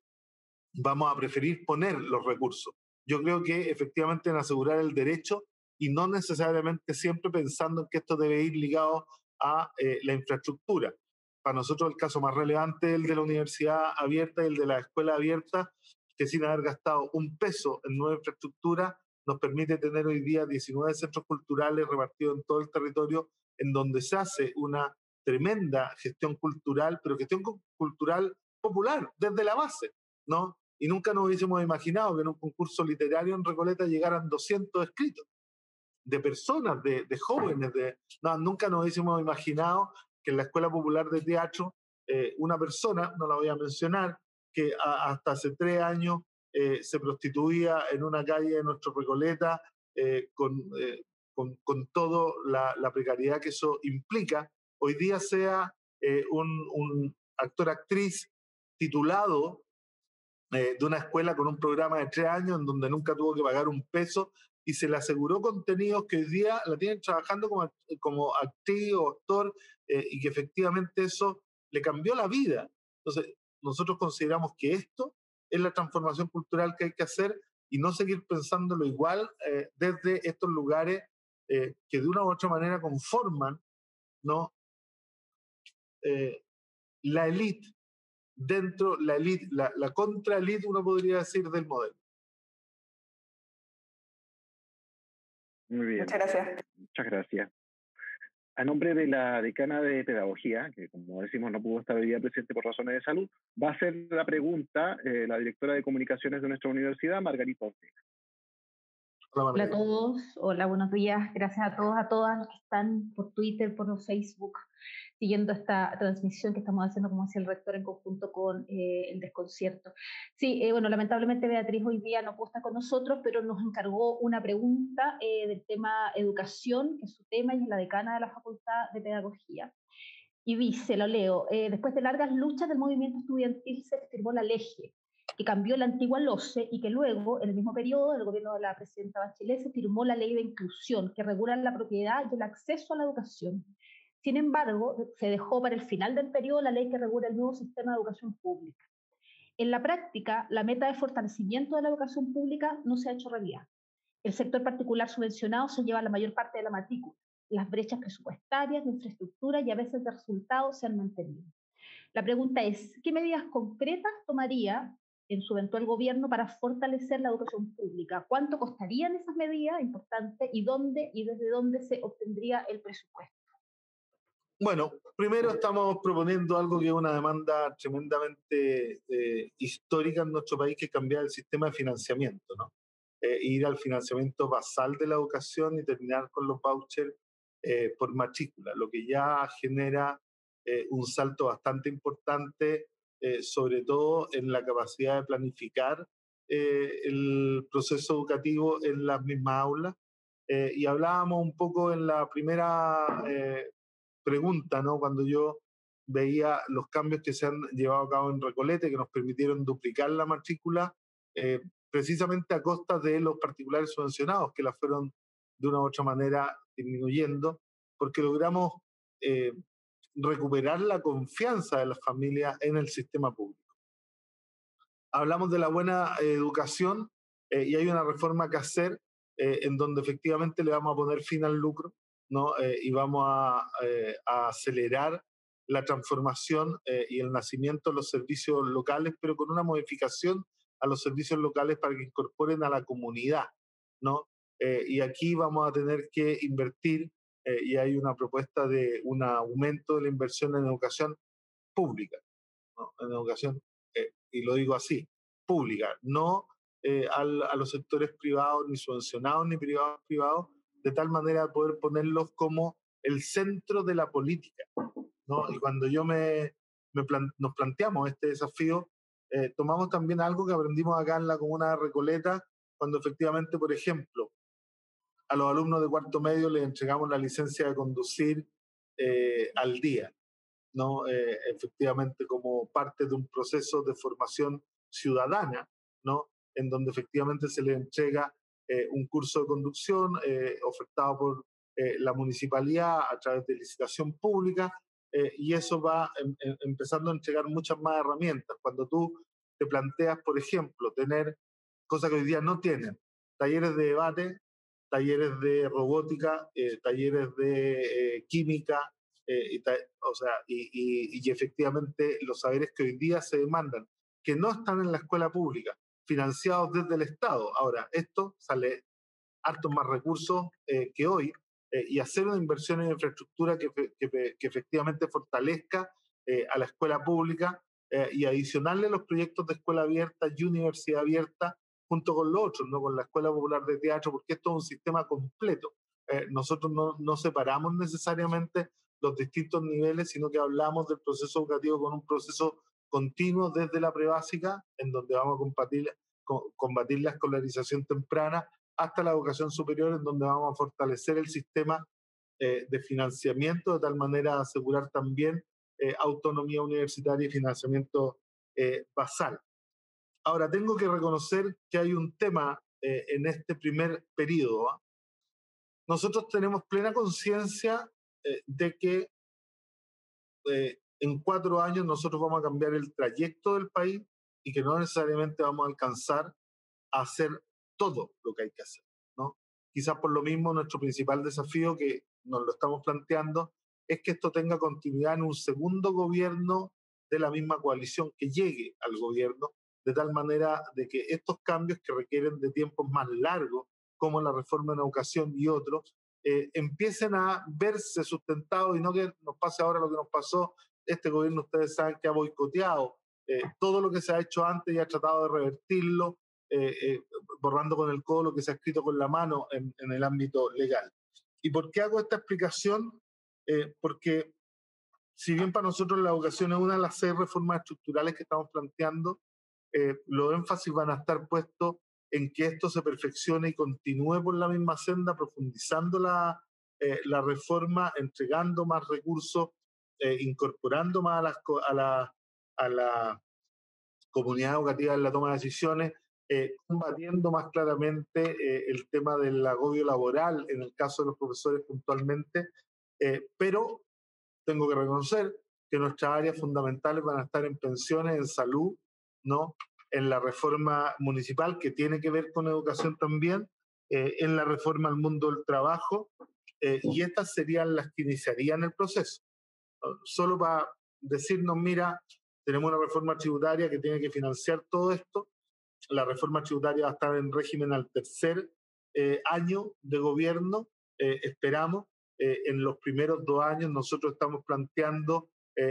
vamos a preferir poner los recursos? Yo creo que efectivamente en asegurar el derecho y no necesariamente siempre pensando en que esto debe ir ligado a eh, la infraestructura. Para nosotros el caso más relevante es el de la universidad abierta y el de la escuela abierta, que sin haber gastado un peso en nueva infraestructura, nos permite tener hoy día 19 centros culturales repartidos en todo el territorio, en donde se hace una tremenda gestión cultural, pero gestión cultural popular, desde la base, ¿no? Y nunca nos hubiésemos imaginado que en un concurso literario en Recoleta llegaran 200 escritos de personas, de, de jóvenes, de, no, nunca nos hubiésemos imaginado que en la Escuela Popular de Teatro eh, una persona, no la voy a mencionar, que hasta hace tres años eh, se prostituía en una calle de nuestro Recoleta eh, con, con, con toda la, la, precariedad que eso implica, hoy día sea un, un actor-actriz titulado de una escuela con un programa de tres años en donde nunca tuvo que pagar un peso y se le aseguró contenidos que hoy día la tienen trabajando como, como actriz o actor eh, y que efectivamente eso le cambió la vida. Entonces, nosotros consideramos que esto es la transformación cultural que hay que hacer y no seguir pensándolo igual eh, desde estos lugares eh, que de una u otra manera conforman ¿no? la élite dentro, la élite, la contra-élite, uno podría decir, del modelo. Muy bien. Muchas gracias. Muchas gracias. A nombre de la decana de Pedagogía, que como decimos no pudo estar hoy día presente por razones de salud, va a hacer la pregunta eh, la directora de comunicaciones de nuestra universidad, Margarita Ortega. Hola a todos, hola, buenos días. Gracias a todos, a todas los que están por Twitter, por Facebook, siguiendo esta transmisión que estamos haciendo, como decía el rector, en conjunto con eh, el desconcierto. Sí, eh, bueno, lamentablemente Beatriz hoy día no puede estar con nosotros, pero nos encargó una pregunta eh, del tema educación, que es su tema y es la decana de la Facultad de Pedagogía. Y dice, lo leo, después de largas luchas del movimiento estudiantil se firmó la LEGE, que cambió la antigua LOCE y que luego, en el mismo periodo del gobierno de la presidenta Bachelet, se firmó la ley de inclusión, que regula la propiedad y el acceso a la educación. Sin embargo, se dejó para el final del periodo la ley que regula el nuevo sistema de educación pública. En la práctica, la meta de fortalecimiento de la educación pública no se ha hecho realidad. El sector particular subvencionado se lleva la mayor parte de la matrícula. Las brechas presupuestarias, de infraestructura y a veces de resultados se han mantenido. La pregunta es, ¿qué medidas concretas tomaría en su eventual gobierno para fortalecer la educación pública? ¿Cuánto costarían esas medidas? Importante. ¿Y dónde y desde dónde se obtendría el presupuesto? Bueno, primero estamos proponiendo algo que es una demanda tremendamente eh, histórica en nuestro país, que es cambiar el sistema de financiamiento, ¿no? Eh, ir al financiamiento basal de la educación y terminar con los vouchers eh, por matrícula, lo que ya genera eh, un salto bastante importante, eh, sobre todo en la capacidad de planificar eh, el proceso educativo en las mismas aulas. y hablábamos un poco en la primera pregunta, ¿no? Cuando yo veía los cambios que se han llevado a cabo en Recolete, que nos permitieron duplicar la matrícula, eh, precisamente a costa de los particulares subvencionados, que la fueron de una u otra manera disminuyendo, porque logramos eh, recuperar la confianza de las familias en el sistema público. Hablamos de la buena educación eh, y hay una reforma que hacer eh, en donde efectivamente le vamos a poner fin al lucro, ¿no? Eh, y vamos a, eh, a, acelerar la transformación eh, y el nacimiento de los servicios locales, pero con una modificación a los servicios locales para que incorporen a la comunidad, ¿no? y aquí vamos a tener que invertir y hay una propuesta de un aumento de la inversión en educación pública, en educación, y lo digo así, pública, no a los sectores privados, ni subvencionados, ni privados privados, de tal manera poder ponerlos como el centro de la política. ¿no? Y cuando yo me, me plan, nos planteamos este desafío, eh, tomamos también algo que aprendimos acá en la comuna de Recoleta, cuando efectivamente, por ejemplo, a los alumnos de cuarto medio les entregamos la licencia de conducir eh, al día, ¿no? Eh, efectivamente como parte de un proceso de formación ciudadana, ¿no? en donde efectivamente se les entrega eh, un curso de conducción eh, ofertado por eh, la municipalidad a través de licitación pública eh, y eso va em, em, empezando a entregar muchas más herramientas. Cuando tú te planteas, por ejemplo, tener cosas que hoy día no tienen, talleres de debate, talleres de robótica, talleres de química, y, o sea, y, efectivamente los saberes que hoy día se demandan, que no están en la escuela pública, financiados desde el Estado. Ahora, esto sale hartos más recursos que hoy, eh, y hacer una inversión en infraestructura que, que, efectivamente fortalezca eh, a la escuela pública eh, y adicionarle los proyectos de escuela abierta y universidad abierta junto con los otros, ¿no? con la Escuela Popular de Teatro, porque esto es un sistema completo. nosotros no, no separamos necesariamente los distintos niveles, sino que hablamos del proceso educativo con un proceso continuo desde la prebásica, en donde vamos a combatir, combatir la escolarización temprana hasta la educación superior, en donde vamos a fortalecer el sistema eh, de financiamiento de tal manera asegurar también eh, autonomía universitaria y financiamiento eh, basal. Ahora, tengo que reconocer que hay un tema en este primer periodo. ¿ah? Nosotros tenemos plena conciencia de que en cuatro años nosotros vamos a cambiar el trayecto del país y que no necesariamente vamos a alcanzar a hacer todo lo que hay que hacer. ¿no? Quizás por lo mismo nuestro principal desafío que nos lo estamos planteando es que esto tenga continuidad en un segundo gobierno de la misma coalición que llegue al gobierno, de tal manera de que estos cambios que requieren de tiempos más largos, como la reforma en educación y otros, eh, empiecen a verse sustentados y no que nos pase ahora lo que nos pasó. Este gobierno, ustedes saben que ha boicoteado eh, todo lo que se ha hecho antes y ha tratado de revertirlo, eh, eh, borrando con el codo lo que se ha escrito con la mano en, el ámbito legal. ¿Y por qué hago esta explicación? Eh, porque si bien para nosotros la educación es una de las seis reformas estructurales que estamos planteando, los énfasis van a estar puestos en que esto se perfeccione y continúe por la misma senda, profundizando la, la reforma, entregando más recursos, incorporando más a, a, la, a la comunidad educativa en la toma de decisiones eh, combatiendo más claramente eh, el tema del agobio laboral en el caso de los profesores puntualmente, eh, pero tengo que reconocer que nuestras áreas fundamentales van a estar en pensiones, en salud, ¿no? en la reforma municipal que tiene que ver con educación también, en la reforma al mundo del trabajo, y estas serían las que iniciarían el proceso. Solo para decirnos, mira, tenemos una reforma tributaria que tiene que financiar todo esto, la reforma tributaria va a estar en régimen al tercer eh, año de gobierno, eh, esperamos. Eh, en los primeros dos años nosotros estamos planteando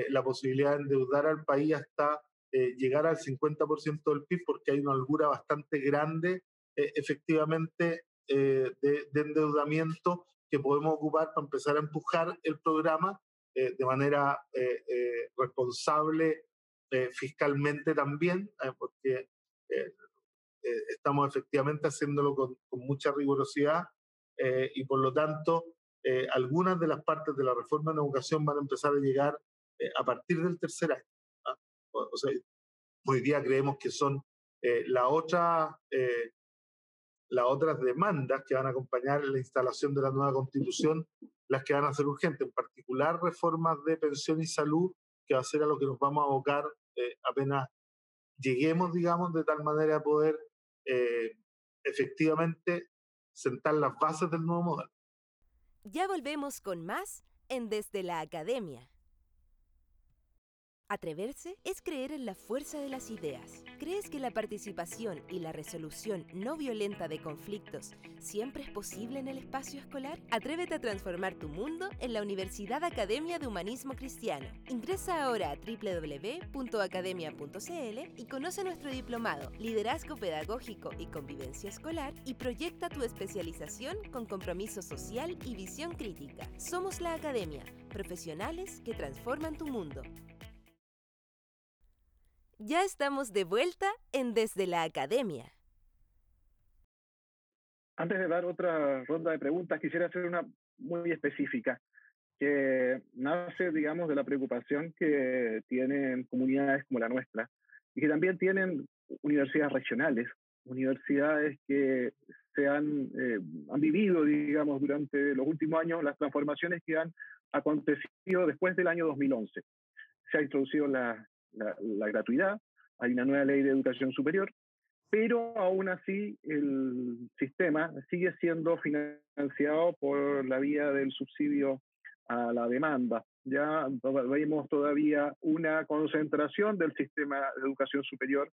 la posibilidad de endeudar al país hasta llegar al 50% del PIB porque hay una holgura bastante grande efectivamente de, de, endeudamiento que podemos ocupar para empezar a empujar el programa de manera responsable fiscalmente también, porque eh, eh, estamos efectivamente haciéndolo con, mucha rigurosidad eh, y por lo tanto algunas de las partes de la reforma en educación van a empezar a llegar a partir del tercer año. ¿ah? O, sea, hoy día creemos que son la otra, las otras demandas que van a acompañar la instalación de la nueva constitución, las que van a ser urgentes, en particular reformas de pensión y salud, que va a ser a lo que nos vamos a abocar apenas lleguemos, digamos, de tal manera a poder eh, efectivamente sentar las bases del nuevo modelo. Ya volvemos con más en Desde la Academia. Atreverse es creer en la fuerza de las ideas. ¿Crees que la participación y la resolución no violenta de conflictos siempre es posible en el espacio escolar? Atrévete a transformar tu mundo en la Universidad Academia de Humanismo Cristiano. Ingresa ahora a www.academia.cl y conoce nuestro diplomado Liderazgo Pedagógico y Convivencia Escolar y proyecta tu especialización con compromiso social y visión crítica. Somos la Academia, profesionales que transforman tu mundo. Ya estamos de vuelta en Desde la Academia. Antes de dar otra ronda de preguntas, quisiera hacer una muy específica, que nace, digamos, de la preocupación que tienen comunidades como la nuestra y que también tienen universidades regionales, universidades que se han, eh, han vivido, digamos, durante los últimos años, las transformaciones que han acontecido después del año 2011. Se ha introducido la, la, gratuidad, hay una nueva ley de educación superior, pero aún así el sistema sigue siendo financiado por la vía del subsidio a la demanda. Ya vemos todavía una concentración del sistema de educación superior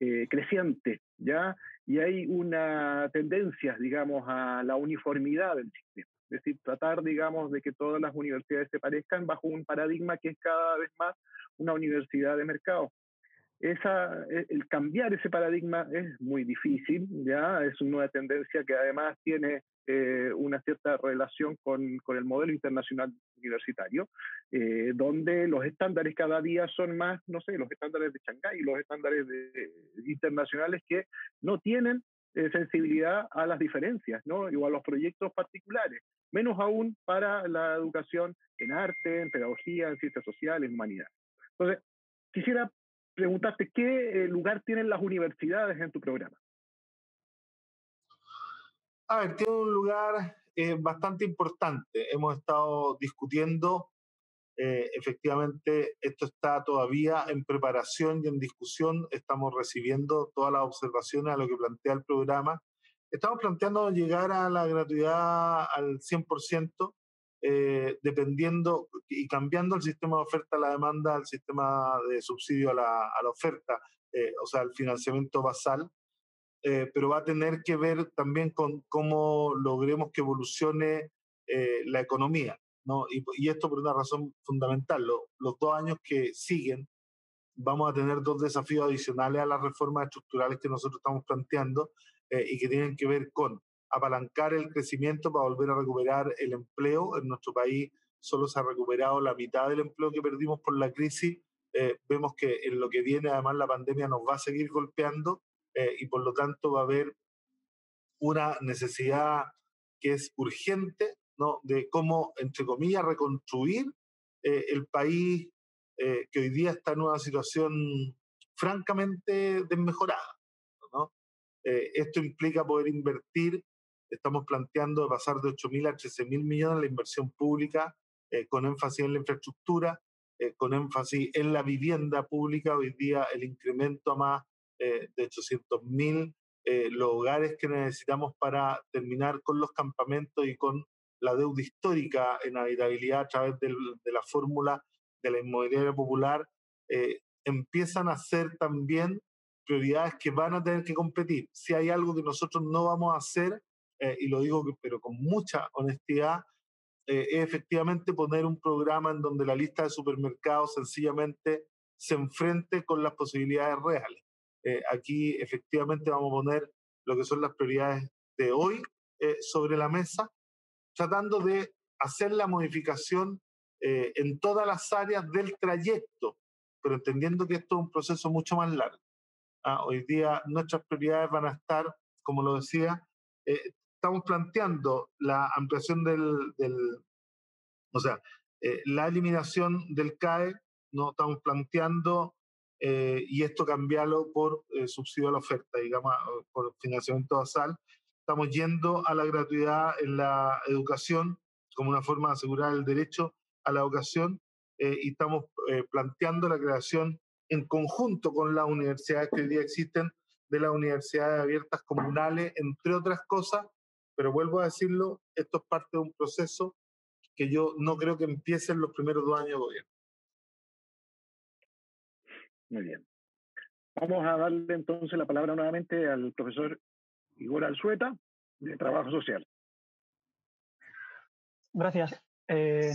eh, creciente, ¿ya? Y hay una tendencia, digamos, a la uniformidad del sistema. Es decir, tratar, digamos, de que todas las universidades se parezcan bajo un paradigma que es cada vez más una universidad de mercado. Esa, e, el cambiar ese paradigma es muy difícil, ya es una nueva tendencia que además tiene eh, una cierta relación con, con, el modelo internacional universitario, eh, donde los estándares cada día son más, no sé, los estándares de Shanghái, los estándares internacionales que no tienen eh, sensibilidad a las diferencias, ¿no? O a los proyectos particulares, menos aún para la educación en arte, en pedagogía, en ciencias sociales, en humanidades. Entonces, quisiera preguntarte qué lugar tienen las universidades en tu programa. A ver, tiene un lugar eh, bastante importante. Hemos estado discutiendo, eh, efectivamente, esto está todavía en preparación y en discusión. Estamos recibiendo todas las observaciones a lo que plantea el programa. Estamos planteando llegar a la gratuidad al 100%, eh, dependiendo y cambiando el sistema de oferta a la demanda al sistema de subsidio a la, a la oferta, o sea, el financiamiento basal. Eh, pero va a tener que ver también con cómo logremos que evolucione eh, la economía. ¿No? Y, esto por una razón fundamental. los dos años que siguen vamos a tener dos desafíos adicionales a las reformas estructurales que nosotros estamos planteando eh, y que tienen que ver con apalancar el crecimiento para volver a recuperar el empleo. En nuestro país solo se ha recuperado la mitad del empleo que perdimos por la crisis. vemos que en lo que viene además la pandemia nos va a seguir golpeando eh, y por lo tanto va a haber una necesidad que es urgente ¿no? de cómo, entre comillas, reconstruir eh, el país eh, que hoy día está en una situación francamente desmejorada. ¿no? esto implica poder invertir, estamos planteando de pasar de 8.000 a 13.000 millones la inversión pública, con énfasis en la infraestructura, con énfasis en la vivienda pública. Hoy día el incremento a más eh, de 800.000 eh, los hogares que necesitamos para terminar con los campamentos y con la deuda histórica en habitabilidad a través de la fórmula de la inmobiliaria popular, eh, empiezan a ser también prioridades que van a tener que competir. Si hay algo que nosotros no vamos a hacer, y lo digo pero con mucha honestidad, es efectivamente poner un programa en donde la lista de supermercados sencillamente se enfrente con las posibilidades reales. Eh, aquí efectivamente vamos a poner lo que son las prioridades de hoy eh, sobre la mesa, tratando de hacer la modificación eh, en todas las áreas del trayecto, pero entendiendo que esto es un proceso mucho más largo. Ah, hoy día nuestras prioridades van a estar, como lo decía, estamos planteando la ampliación del, del o sea, la eliminación del CAE, no estamos planteando eh, y esto cambiarlo por eh, subsidio a la oferta, digamos, por financiamiento basal. Estamos yendo a la gratuidad en la educación como una forma de asegurar el derecho a la educación eh, y estamos planteando la creación en conjunto con las universidades que hoy día existen de las universidades abiertas comunales, entre otras cosas, pero vuelvo a decirlo, esto es parte de un proceso que yo no creo que empiece en los primeros dos años de gobierno. Muy bien. Vamos a darle entonces la palabra nuevamente al profesor Igor Alzueta, de Trabajo Social. Gracias. Eh,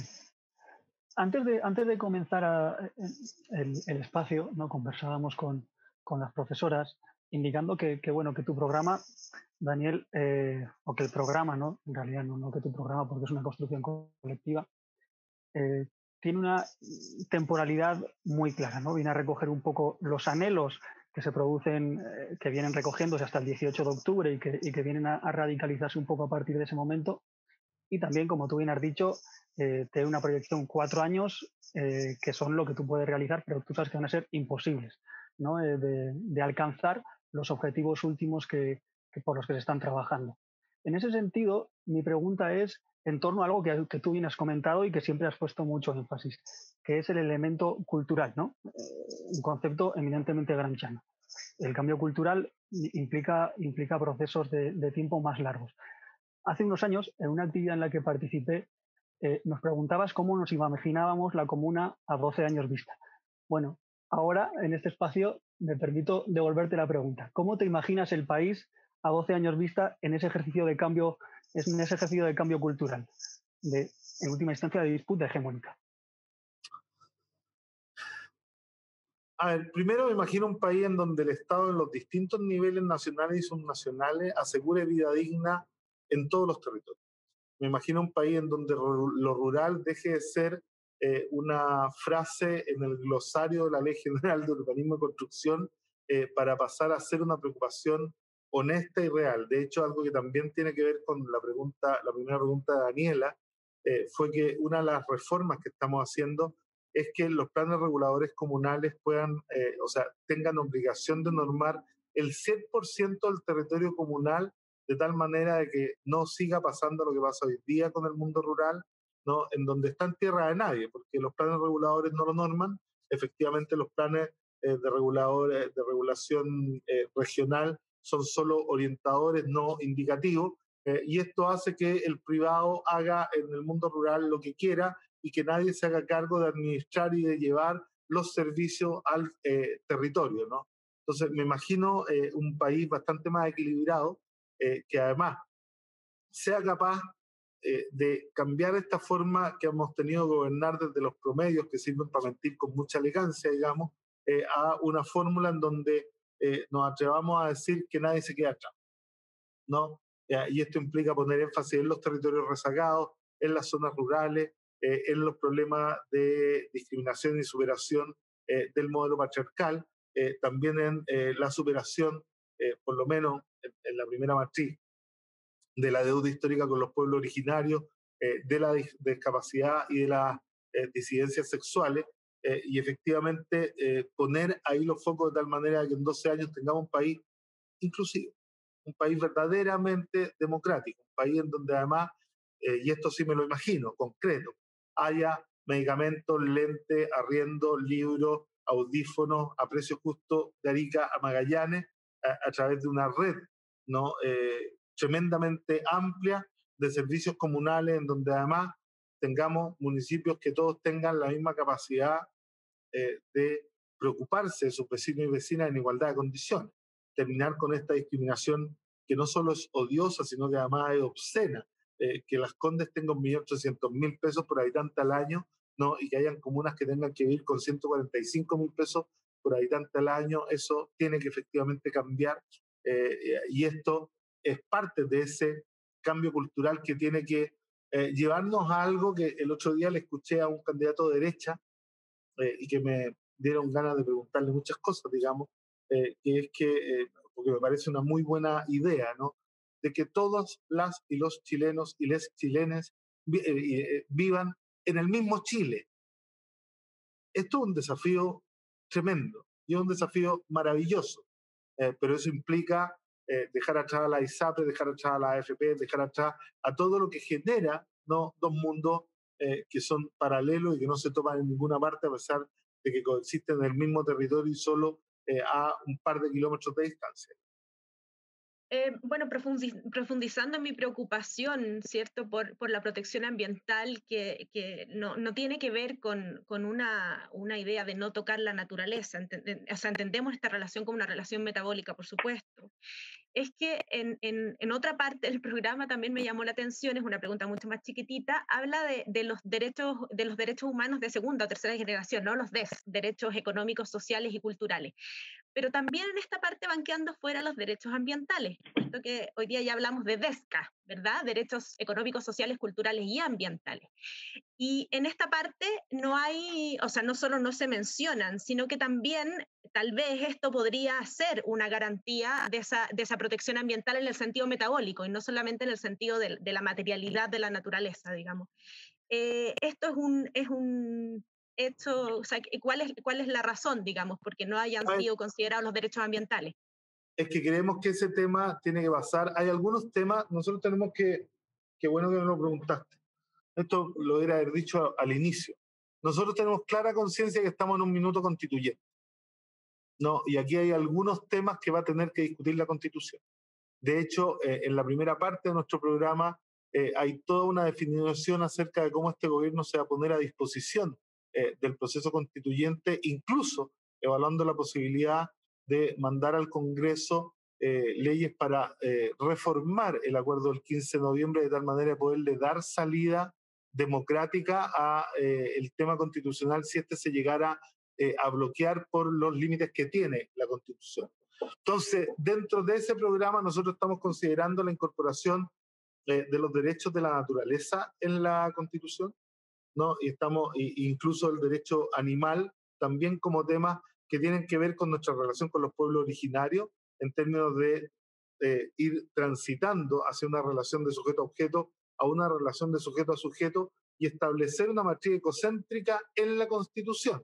antes, de, antes de comenzar el, espacio, ¿no? conversábamos con, con las profesoras indicando que, bueno, que tu programa, Daniel, eh, o que el programa, ¿no? En realidad no, no, que tu programa, porque es una construcción colectiva, eh, tiene una temporalidad muy clara, ¿no? Viene a recoger un poco los anhelos que se producen, eh, que vienen recogiéndose hasta el 18 de octubre y que, vienen a, radicalizarse un poco a partir de ese momento. Y también, como tú bien has dicho, eh, tiene una proyección cuatro años eh, que son lo que tú puedes realizar, pero tú sabes que van a ser imposibles ¿no? de, de, alcanzar los objetivos últimos que, por los que se están trabajando. En ese sentido, mi pregunta es en torno a algo que, tú bien has comentado y que siempre has puesto mucho énfasis, que es el elemento cultural, ¿no? un concepto eminentemente granchano. El cambio cultural implica, implica procesos de, tiempo más largos. Hace unos años, en una actividad en la que participé, eh, nos preguntabas cómo nos imaginábamos la comuna a 12 años vista. Bueno, ahora en este espacio me permito devolverte la pregunta. ¿Cómo te imaginas el país a 12 años vista en ese ejercicio de cambio, en ese ejercicio de cambio cultural, de, en última instancia, de disputa hegemónica? A ver, primero me imagino un país en donde el Estado en los distintos niveles nacionales y subnacionales asegure vida digna en todos los territorios. Me imagino un país en donde lo rural deje de ser eh, una frase en el glosario de la Ley General de Urbanismo y Construcción eh, para pasar a ser una preocupación honesta y real. De hecho, algo que también tiene que ver con la pregunta, la primera pregunta de Daniela, eh, fue que una de las reformas que estamos haciendo es que los planes reguladores comunales puedan, eh, o sea, tengan obligación de normar el 100% del territorio comunal de tal manera de que no siga pasando lo que pasa hoy día con el mundo rural, ¿no? en donde está en tierra de nadie, porque los planes reguladores no lo norman, efectivamente los planes eh, de, reguladores, de regulación regional son solo orientadores, no indicativos, eh, y esto hace que el privado haga en el mundo rural lo que quiera y que nadie se haga cargo de administrar y de llevar los servicios al eh, territorio, ¿no? Entonces, me imagino eh, un país bastante más equilibrado que además sea capaz de cambiar esta forma que hemos tenido de gobernar desde los promedios que sirven para mentir con mucha elegancia, digamos, a una fórmula en donde eh, nos atrevamos a decir que nadie se queda atrás. ¿no? Y esto implica poner énfasis en los territorios rezagados, en las zonas rurales, eh, en los problemas de discriminación y superación eh, del modelo patriarcal, también en la superación, por lo menos en, la primera matriz, de la deuda histórica con los pueblos originarios, de la discapacidad y de las disidencias sexuales, eh, y efectivamente eh, poner ahí los focos de tal manera que en 12 años tengamos un país inclusivo, un país verdaderamente democrático, un país en donde además, eh, y esto sí me lo imagino, concreto, haya medicamentos, lentes, arriendo, libros, audífonos a precio justo de Arica a Magallanes a, a través de una red ¿no? tremendamente amplia de servicios comunales en donde además tengamos municipios que todos tengan la misma capacidad eh, de preocuparse de sus vecinos y vecinas en igualdad de condiciones. Terminar con esta discriminación que no solo es odiosa, sino que además es obscena. Eh, que las Condes tengan 1.800.000 pesos por habitante al año, ¿no? y que hayan comunas que tengan que vivir con 145.000 pesos por habitante al año, eso tiene que efectivamente cambiar. Eh, y esto es parte de ese cambio cultural que tiene que llevarnos a algo que el otro día le escuché a un candidato de derecha eh, y que me dieron ganas de preguntarle muchas cosas, digamos, eh, que es que, eh, porque me parece una muy buena idea, ¿no? De que todas las y los chilenos y les chilenes vivan en el mismo Chile. Esto es un desafío tremendo y es un desafío maravilloso, pero eso implica dejar atrás a la ISAPRE, dejar atrás a la AFP, dejar atrás a todo lo que genera ¿no? dos mundos eh, que son paralelos y que no se toman en ninguna parte a pesar de que coexisten en el mismo territorio y solo eh, a un par de kilómetros de distancia. Eh, bueno, profundizando en mi preocupación, ¿cierto?, por, por la protección ambiental, que, que no, no, tiene que ver con, con una, una, idea de no tocar la naturaleza. o sea, entendemos esta relación como una relación metabólica, por supuesto es que en, en, otra parte del programa también me llamó la atención, es una pregunta mucho más chiquitita, habla de, de, los, derechos, de los derechos humanos de segunda o tercera generación, ¿no? los DES, derechos económicos, sociales y culturales. Pero también en esta parte van quedando fuera los derechos ambientales, puesto que hoy día ya hablamos de DESCA, ¿verdad? Derechos económicos, sociales, culturales y ambientales. Y en esta parte no hay, o sea, no solo no se mencionan, sino que también tal vez esto podría ser una garantía de esa, de esa protección ambiental en el sentido metabólico y no solamente en el sentido de, la materialidad de la naturaleza, digamos. Eh, esto es un, es un hecho, o sea, ¿cuál es, ¿cuál es la razón, digamos, porque no hayan sido considerados los derechos ambientales? es que creemos que ese tema tiene que pasar. Hay algunos temas, nosotros tenemos que, qué bueno que me lo preguntaste, esto lo hubiera haber dicho al inicio. Nosotros tenemos clara conciencia que estamos en un minuto constituyente. No, y aquí hay algunos temas que va a tener que discutir la Constitución. De hecho, eh, en la primera parte de nuestro programa eh, hay toda una definición acerca de cómo este gobierno se va a poner a disposición eh, del proceso constituyente, incluso evaluando la posibilidad de mandar al Congreso leyes para reformar el acuerdo del 15 de noviembre de tal manera de poderle dar salida democrática a el tema constitucional si este se llegara a bloquear por los límites que tiene la Constitución. Entonces, dentro de ese programa nosotros estamos considerando la incorporación de, los derechos de la naturaleza en la Constitución, ¿no? Y estamos, incluso el derecho animal, también como temas que tienen que ver con nuestra relación con los pueblos originarios, en términos de ir transitando hacia una relación de sujeto a objeto a una relación de sujeto a sujeto y establecer una matriz ecocéntrica en la Constitución.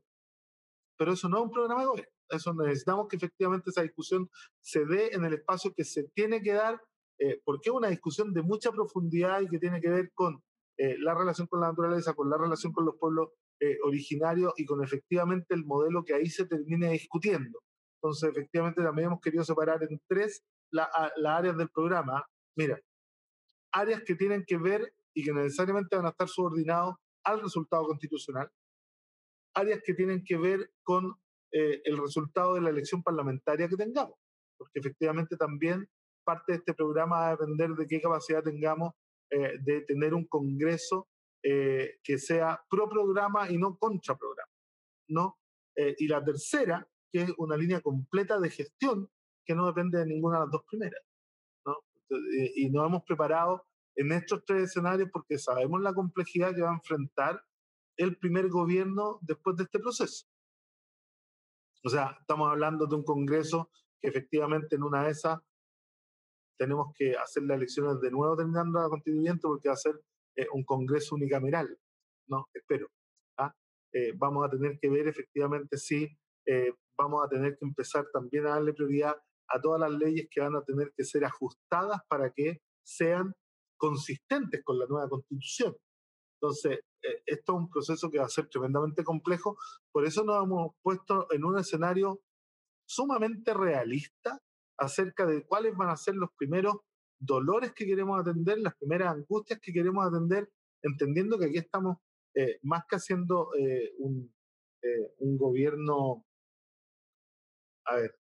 Pero eso no es un programa de gobierno. Eso necesitamos que efectivamente esa discusión se dé en el espacio que se tiene que dar eh, porque es una discusión de mucha profundidad y que tiene que ver con eh, la relación con la naturaleza, con la relación con los pueblos eh, originarios y con efectivamente el modelo que ahí se termine discutiendo. Entonces, efectivamente, también hemos querido separar en tres las áreas del programa. Mira, áreas que tienen que ver y que necesariamente van a estar subordinados al resultado constitucional, áreas que tienen que ver con el resultado de la elección parlamentaria que tengamos, porque efectivamente también parte de este programa va a depender de qué capacidad tengamos eh, de tener un Congreso eh, que sea pro programa y no contra programa. ¿no? Eh, y la tercera, que es una línea completa de gestión que no depende de ninguna de las dos primeras. ¿no? y nos hemos preparado en estos tres escenarios porque sabemos la complejidad que va a enfrentar el primer gobierno después de este proceso. O sea, estamos hablando de un Congreso que efectivamente en una de esas tenemos que hacer las elecciones de nuevo terminando la constituyente porque va a ser eh, un congreso unicameral, ¿no? Espero. ¿ah? Eh, vamos a tener que ver efectivamente si eh, vamos a tener que empezar también a darle prioridad a todas las leyes que van a tener que ser ajustadas para que sean consistentes con la nueva constitución. Entonces, esto es un proceso que va a ser tremendamente complejo, por eso nos hemos puesto en un escenario sumamente realista acerca de cuáles van a ser los primeros dolores que queremos atender, las primeras angustias que queremos atender, entendiendo que aquí estamos eh, más que haciendo eh, un, eh, un gobierno, a ver,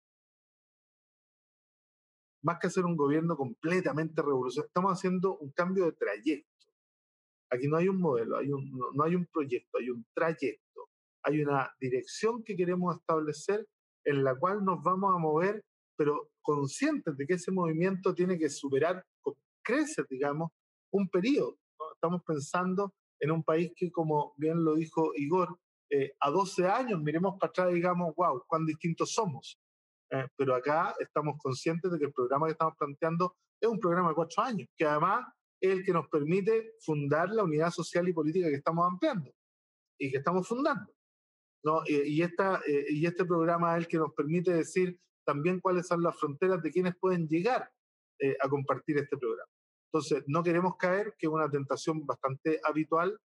más que hacer un gobierno completamente revolucionario, estamos haciendo un cambio de trayecto. Aquí no hay un modelo, hay un, no hay un proyecto, hay un trayecto, hay una dirección que queremos establecer en la cual nos vamos a mover pero conscientes de que ese movimiento tiene que superar con creces, digamos, un periodo. Estamos pensando en un país que, como bien lo dijo Igor, eh, a 12 años miremos para atrás y digamos, wow, cuán distintos somos. Eh, pero acá estamos conscientes de que el programa que estamos planteando es un programa de cuatro años, que además es el que nos permite fundar la unidad social y política que estamos ampliando y que estamos fundando. ¿no? Y, esta, eh, y este programa es el que nos permite decir, también cuáles son las fronteras de quienes pueden llegar eh, a compartir este programa. Entonces, no queremos caer, que es una tentación bastante habitual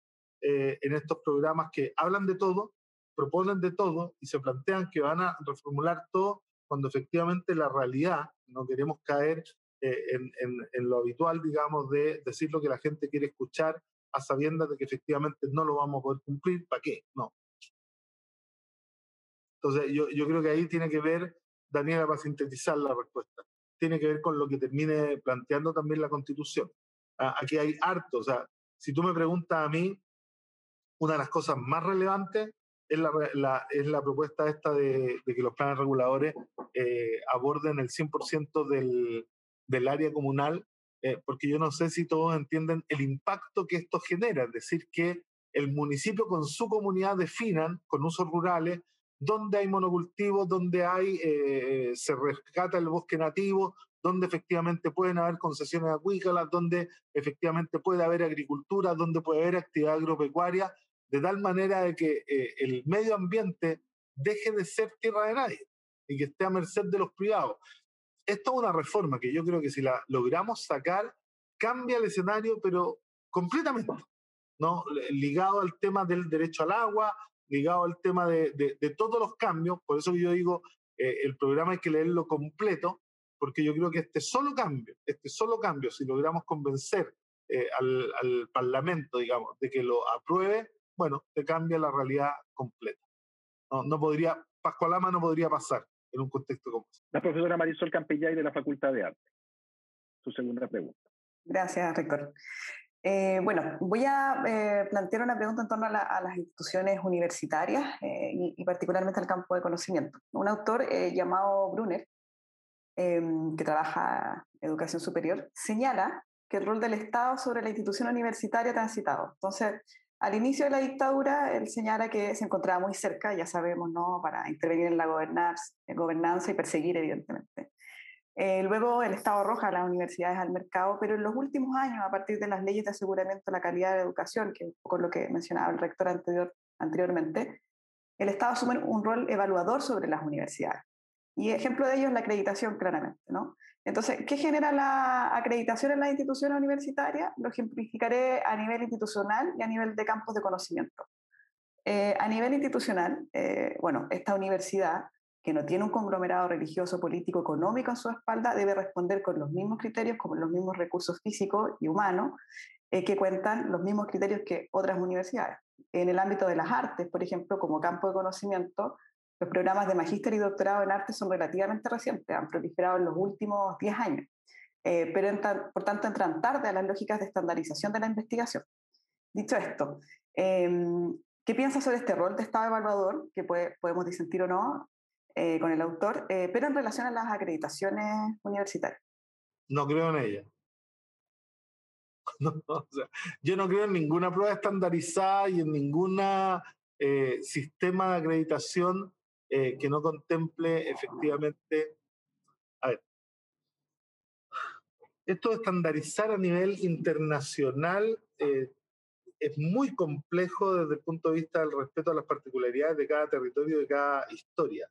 eh, en estos programas que hablan de todo, proponen de todo y se plantean que van a reformular todo cuando efectivamente la realidad, no queremos caer eh, en, en, lo habitual, digamos, de decir lo que la gente quiere escuchar a sabiendas de que efectivamente no lo vamos a poder cumplir, ¿para qué? No. Entonces, yo, yo creo que ahí tiene que ver Daniela, para sintetizar la respuesta, tiene que ver con lo que termine planteando también la Constitución. Ah, aquí hay harto, o sea, si tú me preguntas a mí, una de las cosas más relevantes es la, es la propuesta esta de, que los planes reguladores eh, aborden el 100% del, del área comunal, eh, porque yo no sé si todos entienden el impacto que esto genera, es decir, que el municipio con su comunidad definan, con usos rurales, donde hay monocultivos, donde hay, eh, se rescata el bosque nativo, donde efectivamente pueden haber concesiones acuícolas, donde efectivamente puede haber agricultura, donde puede haber actividad agropecuaria, de tal manera de que eh, el medio ambiente deje de ser tierra de nadie y que esté a merced de los privados. esto es una reforma que yo creo que si la logramos sacar, cambia el escenario, pero completamente, ¿no? Ligado al tema del derecho al agua, ligado al tema de, de, todos los cambios, por eso yo digo, eh, el programa hay que leerlo completo, porque yo creo que este solo cambio, este solo cambio, si logramos convencer eh, al, al, Parlamento, digamos, de que lo apruebe, bueno, te cambia la realidad completa. No, no podría, Pascualama no podría pasar en un contexto como este. La profesora Marisol Campillay de la Facultad de Arte. Su segunda pregunta. Gracias, Rector. Eh, bueno, voy a eh, plantear una pregunta en torno a, las instituciones universitarias eh, y, particularmente al campo de conocimiento. Un autor llamado Brunner, em, que trabaja educación superior, señala que el rol del Estado sobre la institución universitaria transitado. Entonces, al inicio de la dictadura, él señala que se encontraba muy cerca, ya sabemos, ¿no? para intervenir en la gobernanza y perseguir, evidentemente. Eh, luego el Estado arroja las universidades al mercado, pero en los últimos años, a partir de las leyes de aseguramiento de la calidad de la educación, que es poco lo que mencionaba el rector anterior, anteriormente, el Estado asume un rol evaluador sobre las universidades. Y ejemplo de ello es la acreditación, claramente. ¿no? Entonces, ¿qué genera la acreditación en las instituciones universitarias? Lo ejemplificaré a nivel institucional y a nivel de campos de conocimiento. Eh, a nivel institucional, eh, bueno, esta universidad que no tiene un conglomerado religioso, político, económico a su espalda, debe responder con los mismos criterios, con los mismos recursos físicos y humanos, eh, que cuentan los mismos criterios que otras universidades. En el ámbito de las artes, por ejemplo, como campo de conocimiento, los programas de magíster y doctorado en arte son relativamente recientes, han proliferado en los últimos 10 años, eh, pero por tanto entran tarde a las lógicas de estandarización de la investigación. Dicho esto, em, ¿qué piensas sobre este rol de Estado evaluador, que podemos disentir o no, eh, con el autor, eh, pero en relación a las acreditaciones universitarias. No creo en ella. yo no creo en ninguna prueba estandarizada y en ningún eh, sistema de acreditación que no contemple efectivamente. A ver, esto de estandarizar a nivel internacional es muy complejo desde el punto de vista del respeto a las particularidades de cada territorio, de cada historia.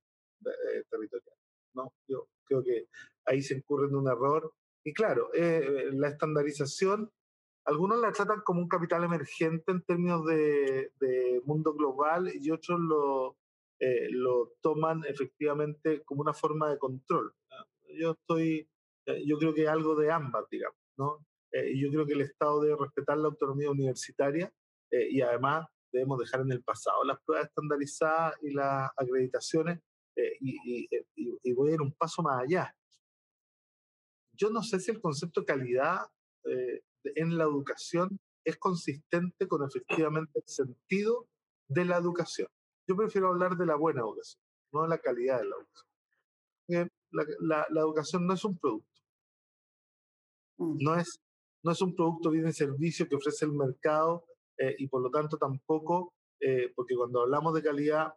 Eh, territorial. ¿no? Yo creo que ahí se incurre en un error. Y claro, eh, la estandarización, algunos la tratan como un capital emergente en términos de, mundo global y otros lo, eh, lo toman efectivamente como una forma de control. Yo estoy, yo creo que algo de ambas, digamos, ¿no? y yo creo que el Estado debe respetar la autonomía universitaria y además debemos dejar en el pasado las pruebas estandarizadas y las acreditaciones eh, eh, y, voy a ir un paso más allá. Yo no sé si el concepto de calidad eh, en la educación es consistente con efectivamente el sentido de la educación. Yo prefiero hablar de la buena educación, no de la calidad de la educación. La, la, educación no es un producto. Mm. No es, no es un producto, bien y servicio que ofrece el mercado y por lo tanto tampoco, porque cuando hablamos de calidad,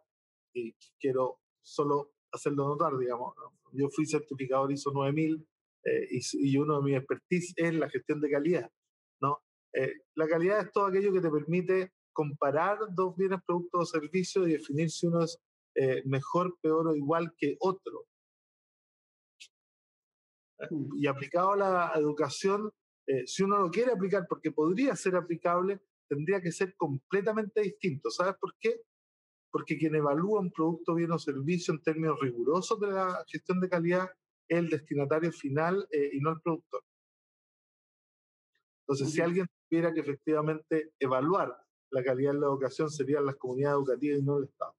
y quiero solo hacerlo notar, digamos. Yo fui certificador ISO 9000 eh, y, y, uno de mis expertise es la gestión de calidad, ¿no? Eh, la calidad es todo aquello que te permite comparar dos bienes, productos o servicios y definir si uno es eh, mejor, peor o igual que otro. Mm. Y aplicado a la educación, si uno lo quiere aplicar porque podría ser aplicable, tendría que ser completamente distinto. ¿Sabes por qué? Porque quien evalúa un producto, bien o servicio en términos rigurosos de la gestión de calidad es el destinatario final eh, y no el productor. Entonces, si alguien tuviera que efectivamente evaluar la calidad de la educación, serían las comunidades educativas y no el Estado.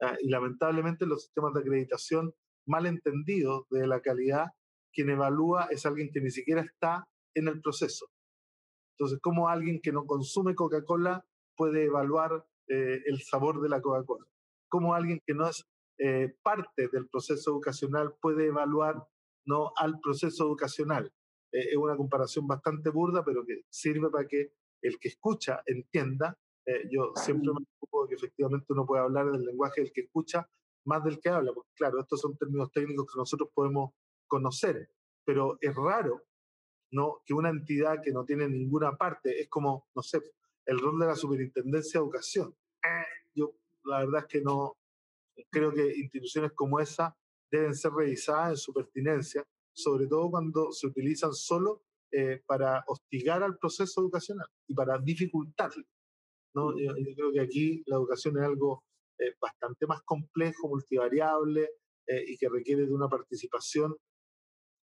Ah, y lamentablemente los sistemas de acreditación mal entendidos de la calidad, quien evalúa es alguien que ni siquiera está en el proceso. Entonces, ¿cómo alguien que no consume Coca-Cola puede evaluar eh, el sabor de la Coca-Cola. ¿Cómo alguien que no es eh, parte del proceso educacional puede evaluar no al proceso educacional? Eh, es una comparación bastante burda, pero que sirve para que el que escucha entienda. yo siempre me preocupo de que efectivamente uno puede hablar del lenguaje del que escucha más del que habla, porque claro, estos son términos técnicos que nosotros podemos conocer, pero es raro ¿no? que una entidad que no tiene ninguna parte, es como, no sé, el rol de la superintendencia de educación. Yo la verdad es que no creo que instituciones como esa deben ser revisadas en su pertinencia, sobre todo cuando se utilizan solo eh, para hostigar al proceso educacional y para dificultarlo. ¿no? Yo, creo que aquí la educación es algo eh, bastante más complejo, multivariable eh, y que requiere de una participación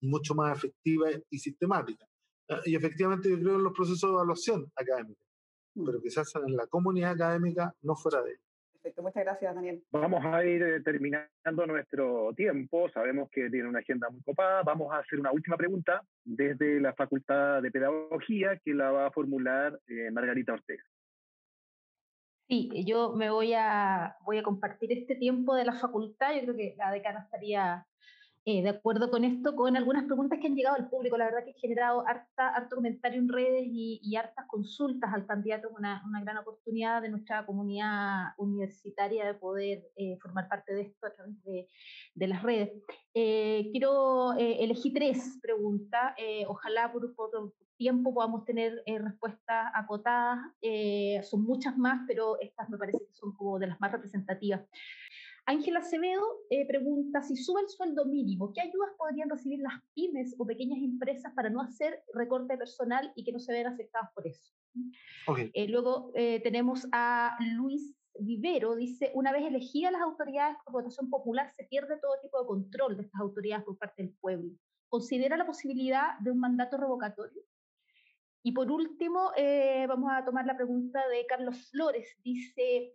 mucho más efectiva y sistemática. Ah, y efectivamente yo creo en los procesos de evaluación académica. Pero hacen en la comunidad académica, no fuera de ella. Perfecto, muchas gracias, Daniel. Vamos a ir eh, terminando nuestro tiempo. Sabemos que tiene una agenda muy copada. Vamos a hacer una última pregunta desde la Facultad de Pedagogía que la va a formular eh, Margarita Ortega. Sí, yo me voy a, voy a compartir este tiempo de la facultad. Yo creo que la decana estaría eh, de acuerdo con esto, con algunas preguntas que han llegado al público. La verdad que he generado harta, harto comentario en redes y, y hartas consultas al candidato, una, una, gran oportunidad de nuestra comunidad universitaria de poder eh, formar parte de esto a través de, de las redes. Eh, quiero elegir tres preguntas. ojalá por, por, tiempo podamos tener respuestas acotadas. son muchas más, pero estas me parece que son como de las más representativas. Ángela Acevedo eh, pregunta si sube el sueldo mínimo, ¿qué ayudas podrían recibir las pymes o pequeñas empresas para no hacer recorte personal y que no se vean afectadas por eso? Eh, luego eh, tenemos a Luis Vivero, dice, una vez elegidas las autoridades por votación popular, se pierde todo tipo de control de estas autoridades por parte del pueblo. ¿Considera la posibilidad de un mandato revocatorio? Y por último, vamos a tomar la pregunta de Carlos Flores. Dice,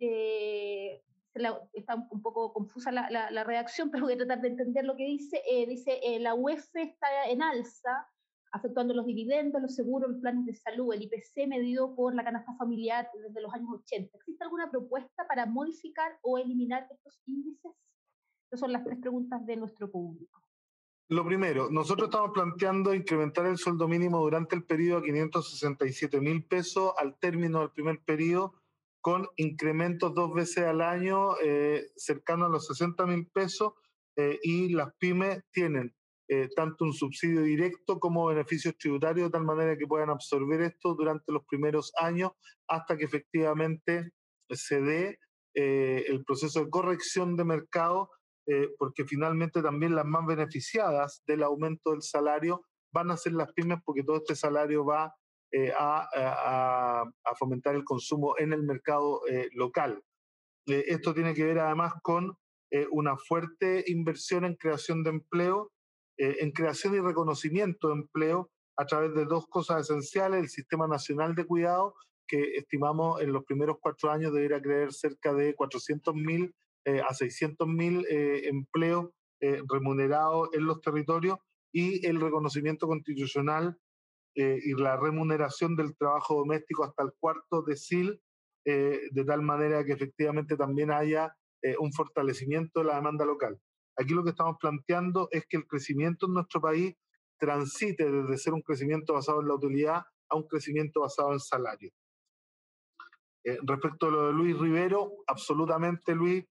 está un poco confusa la, la, redacción, pero voy a tratar de entender lo que dice. Eh, dice, eh, la UEF está en alza, afectando los dividendos, los seguros, los planes de salud, el IPC medido por la canasta familiar desde los años 80. ¿Existe alguna propuesta para modificar o eliminar estos índices? Esas son las tres preguntas de nuestro público. Lo primero, nosotros estamos planteando incrementar el sueldo mínimo durante el periodo a 567 mil pesos al término del primer periodo con incrementos dos veces al año eh, cercano a los 60 mil pesos eh, y las pymes tienen eh, tanto un subsidio directo como beneficios tributarios de tal manera que puedan absorber esto durante los primeros años hasta que efectivamente se dé el proceso de corrección de mercado porque finalmente también las más beneficiadas del aumento del salario van a ser las pymes porque todo este salario va eh, a, fomentar el consumo en el mercado eh, local. Eh, esto tiene que ver además con una fuerte inversión en creación de empleo, en creación y reconocimiento de empleo a través de dos cosas esenciales, el Sistema Nacional de Cuidado, que estimamos en los primeros cuatro años debería crear cerca de 400.000 a 600.000 empleos remunerados en los territorios y el reconocimiento constitucional eh, y la remuneración del trabajo doméstico hasta el cuarto decil, eh, de tal manera que efectivamente también haya eh, un fortalecimiento de la demanda local. Aquí lo que estamos planteando es que el crecimiento en nuestro país transite desde ser un crecimiento basado en la utilidad a un crecimiento basado en salario. respecto a lo de Luis Rivero, absolutamente Luis,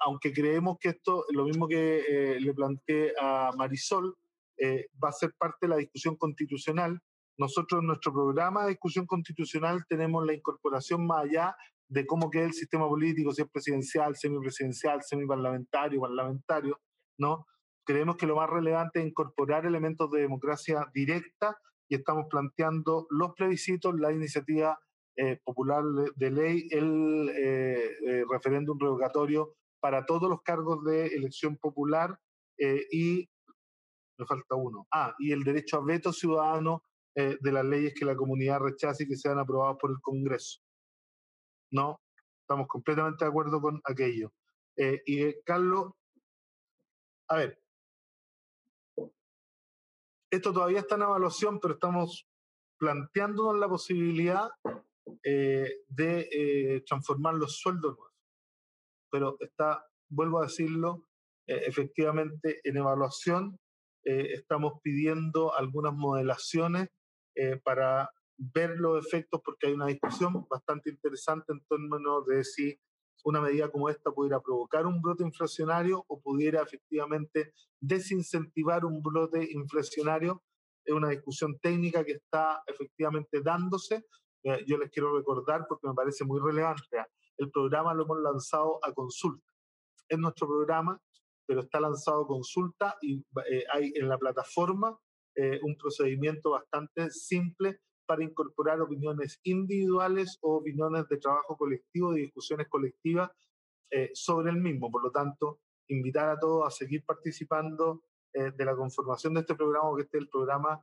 aunque creemos que esto, lo mismo que le planteé a Marisol, eh, va a ser parte de la discusión constitucional. Nosotros en nuestro programa de discusión constitucional tenemos la incorporación más allá de cómo queda el sistema político, si es presidencial, semipresidencial, semiparlamentario, parlamentario, ¿no? Creemos que lo más relevante es incorporar elementos de democracia directa y estamos planteando los plebiscitos, la iniciativa eh, popular de ley, el eh, referéndum revocatorio para todos los cargos de elección popular y me falta uno. Ah, y el derecho a veto ciudadano eh, de las leyes que la comunidad rechace y que sean aprobadas por el Congreso. No, estamos completamente de acuerdo con aquello. Eh, y eh, Carlos, a ver, esto todavía está en evaluación, pero estamos planteándonos la posibilidad de transformar los sueldos nuevos. Pero está, vuelvo a decirlo, efectivamente en evaluación eh, estamos pidiendo algunas modelaciones eh, para ver los efectos, porque hay una discusión bastante interesante en términos de si una medida como esta pudiera provocar un brote inflacionario o pudiera efectivamente desincentivar un brote inflacionario. Es una discusión técnica que está efectivamente dándose. Eh, yo les quiero recordar, porque me parece muy relevante, el programa lo hemos lanzado a consulta. Es nuestro programa pero está lanzado consulta y hay en la plataforma un procedimiento bastante simple para incorporar opiniones individuales o opiniones de trabajo colectivo, de discusiones colectivas sobre el mismo. Por lo tanto, invitar a todos a seguir participando de la conformación de este programa, que este es el programa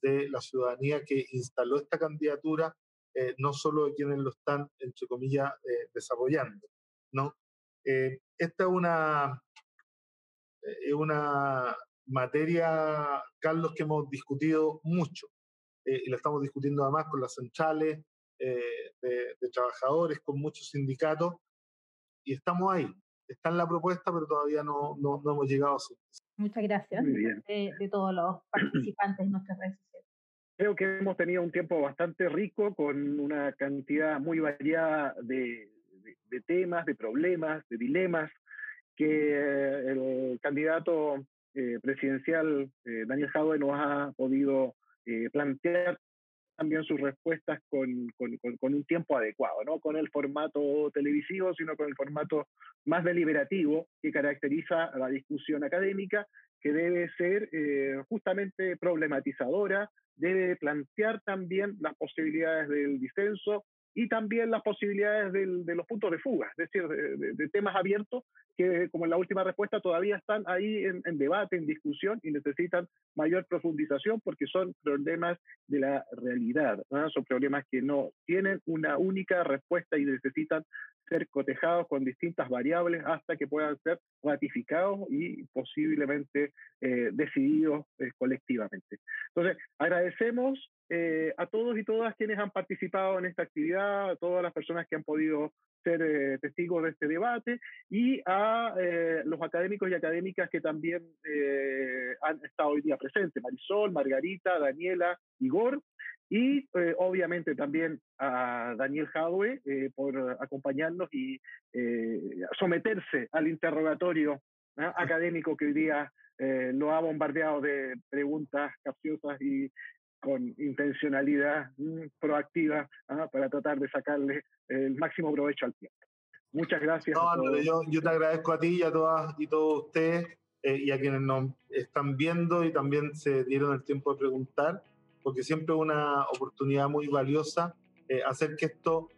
de la ciudadanía que instaló esta candidatura eh, no solo de quienes lo están, entre comillas, eh, desarrollando. ¿no? Eh, esta es una, es una materia, Carlos, que hemos discutido mucho y la estamos discutiendo además con las centrales de, trabajadores, con muchos sindicatos y estamos ahí. Está en la propuesta, pero todavía no, no, hemos llegado a su. Muchas gracias de, de, todos los participantes en nuestras redes Creo que hemos tenido un tiempo bastante rico con una cantidad muy variada de, temas, de problemas, de dilemas que eh, el candidato eh, presidencial eh, Daniel Jadwe nos ha podido plantear también sus respuestas con, un tiempo adecuado, no con el formato televisivo, sino con el formato más deliberativo que caracteriza a la discusión académica, que debe ser justamente problematizadora, debe plantear también las posibilidades del disenso y también las posibilidades de los puntos de fuga, es decir, de, temas abiertos que, como en la última respuesta, todavía están ahí en, debate, en discusión y necesitan mayor profundización porque son problemas de la realidad, son problemas que no tienen una única respuesta y necesitan ser cotejados con distintas variables hasta que puedan ser ratificados y posiblemente eh, decididos eh, colectivamente. Entonces, agradecemos eh, a todos y todas quienes han participado en esta actividad, a todas las personas que han podido ser testigos de este debate y a los académicos y académicas que también han estado hoy día presentes, Marisol, Margarita, Daniela, Igor, y eh, obviamente también a Daniel Jadwe eh, por acompañarnos y eh, someterse al interrogatorio académico que hoy día lo ha bombardeado de preguntas capciosas y con intencionalidad mm, proactiva ¿ah? para tratar de sacarle el máximo provecho al tiempo. Muchas gracias. yo, yo, te agradezco a ti y a todas y todos ustedes y a quienes nos están viendo y también se dieron el tiempo de preguntar porque siempre es una oportunidad muy valiosa eh, hacer que esto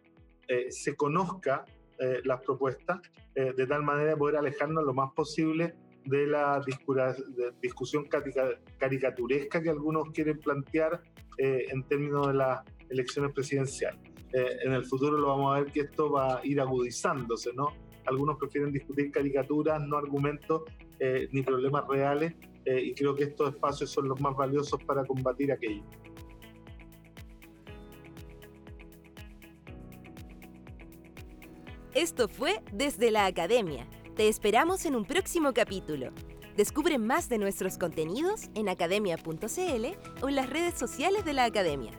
eh, se conozca, eh, las propuestas, de tal manera de poder alejarnos lo más posible de la discusión caricaturesca que algunos quieren plantear en términos de las elecciones presidenciales. en el futuro lo vamos a ver que esto va a ir agudizándose, ¿no? Algunos prefieren discutir caricaturas, no argumentos ni problemas reales, eh, y creo que estos espacios son los más valiosos para combatir aquello. Esto fue Desde la Academia. Te esperamos en un próximo capítulo. Descubre más de nuestros contenidos en academia.cl o en las redes sociales de la Academia.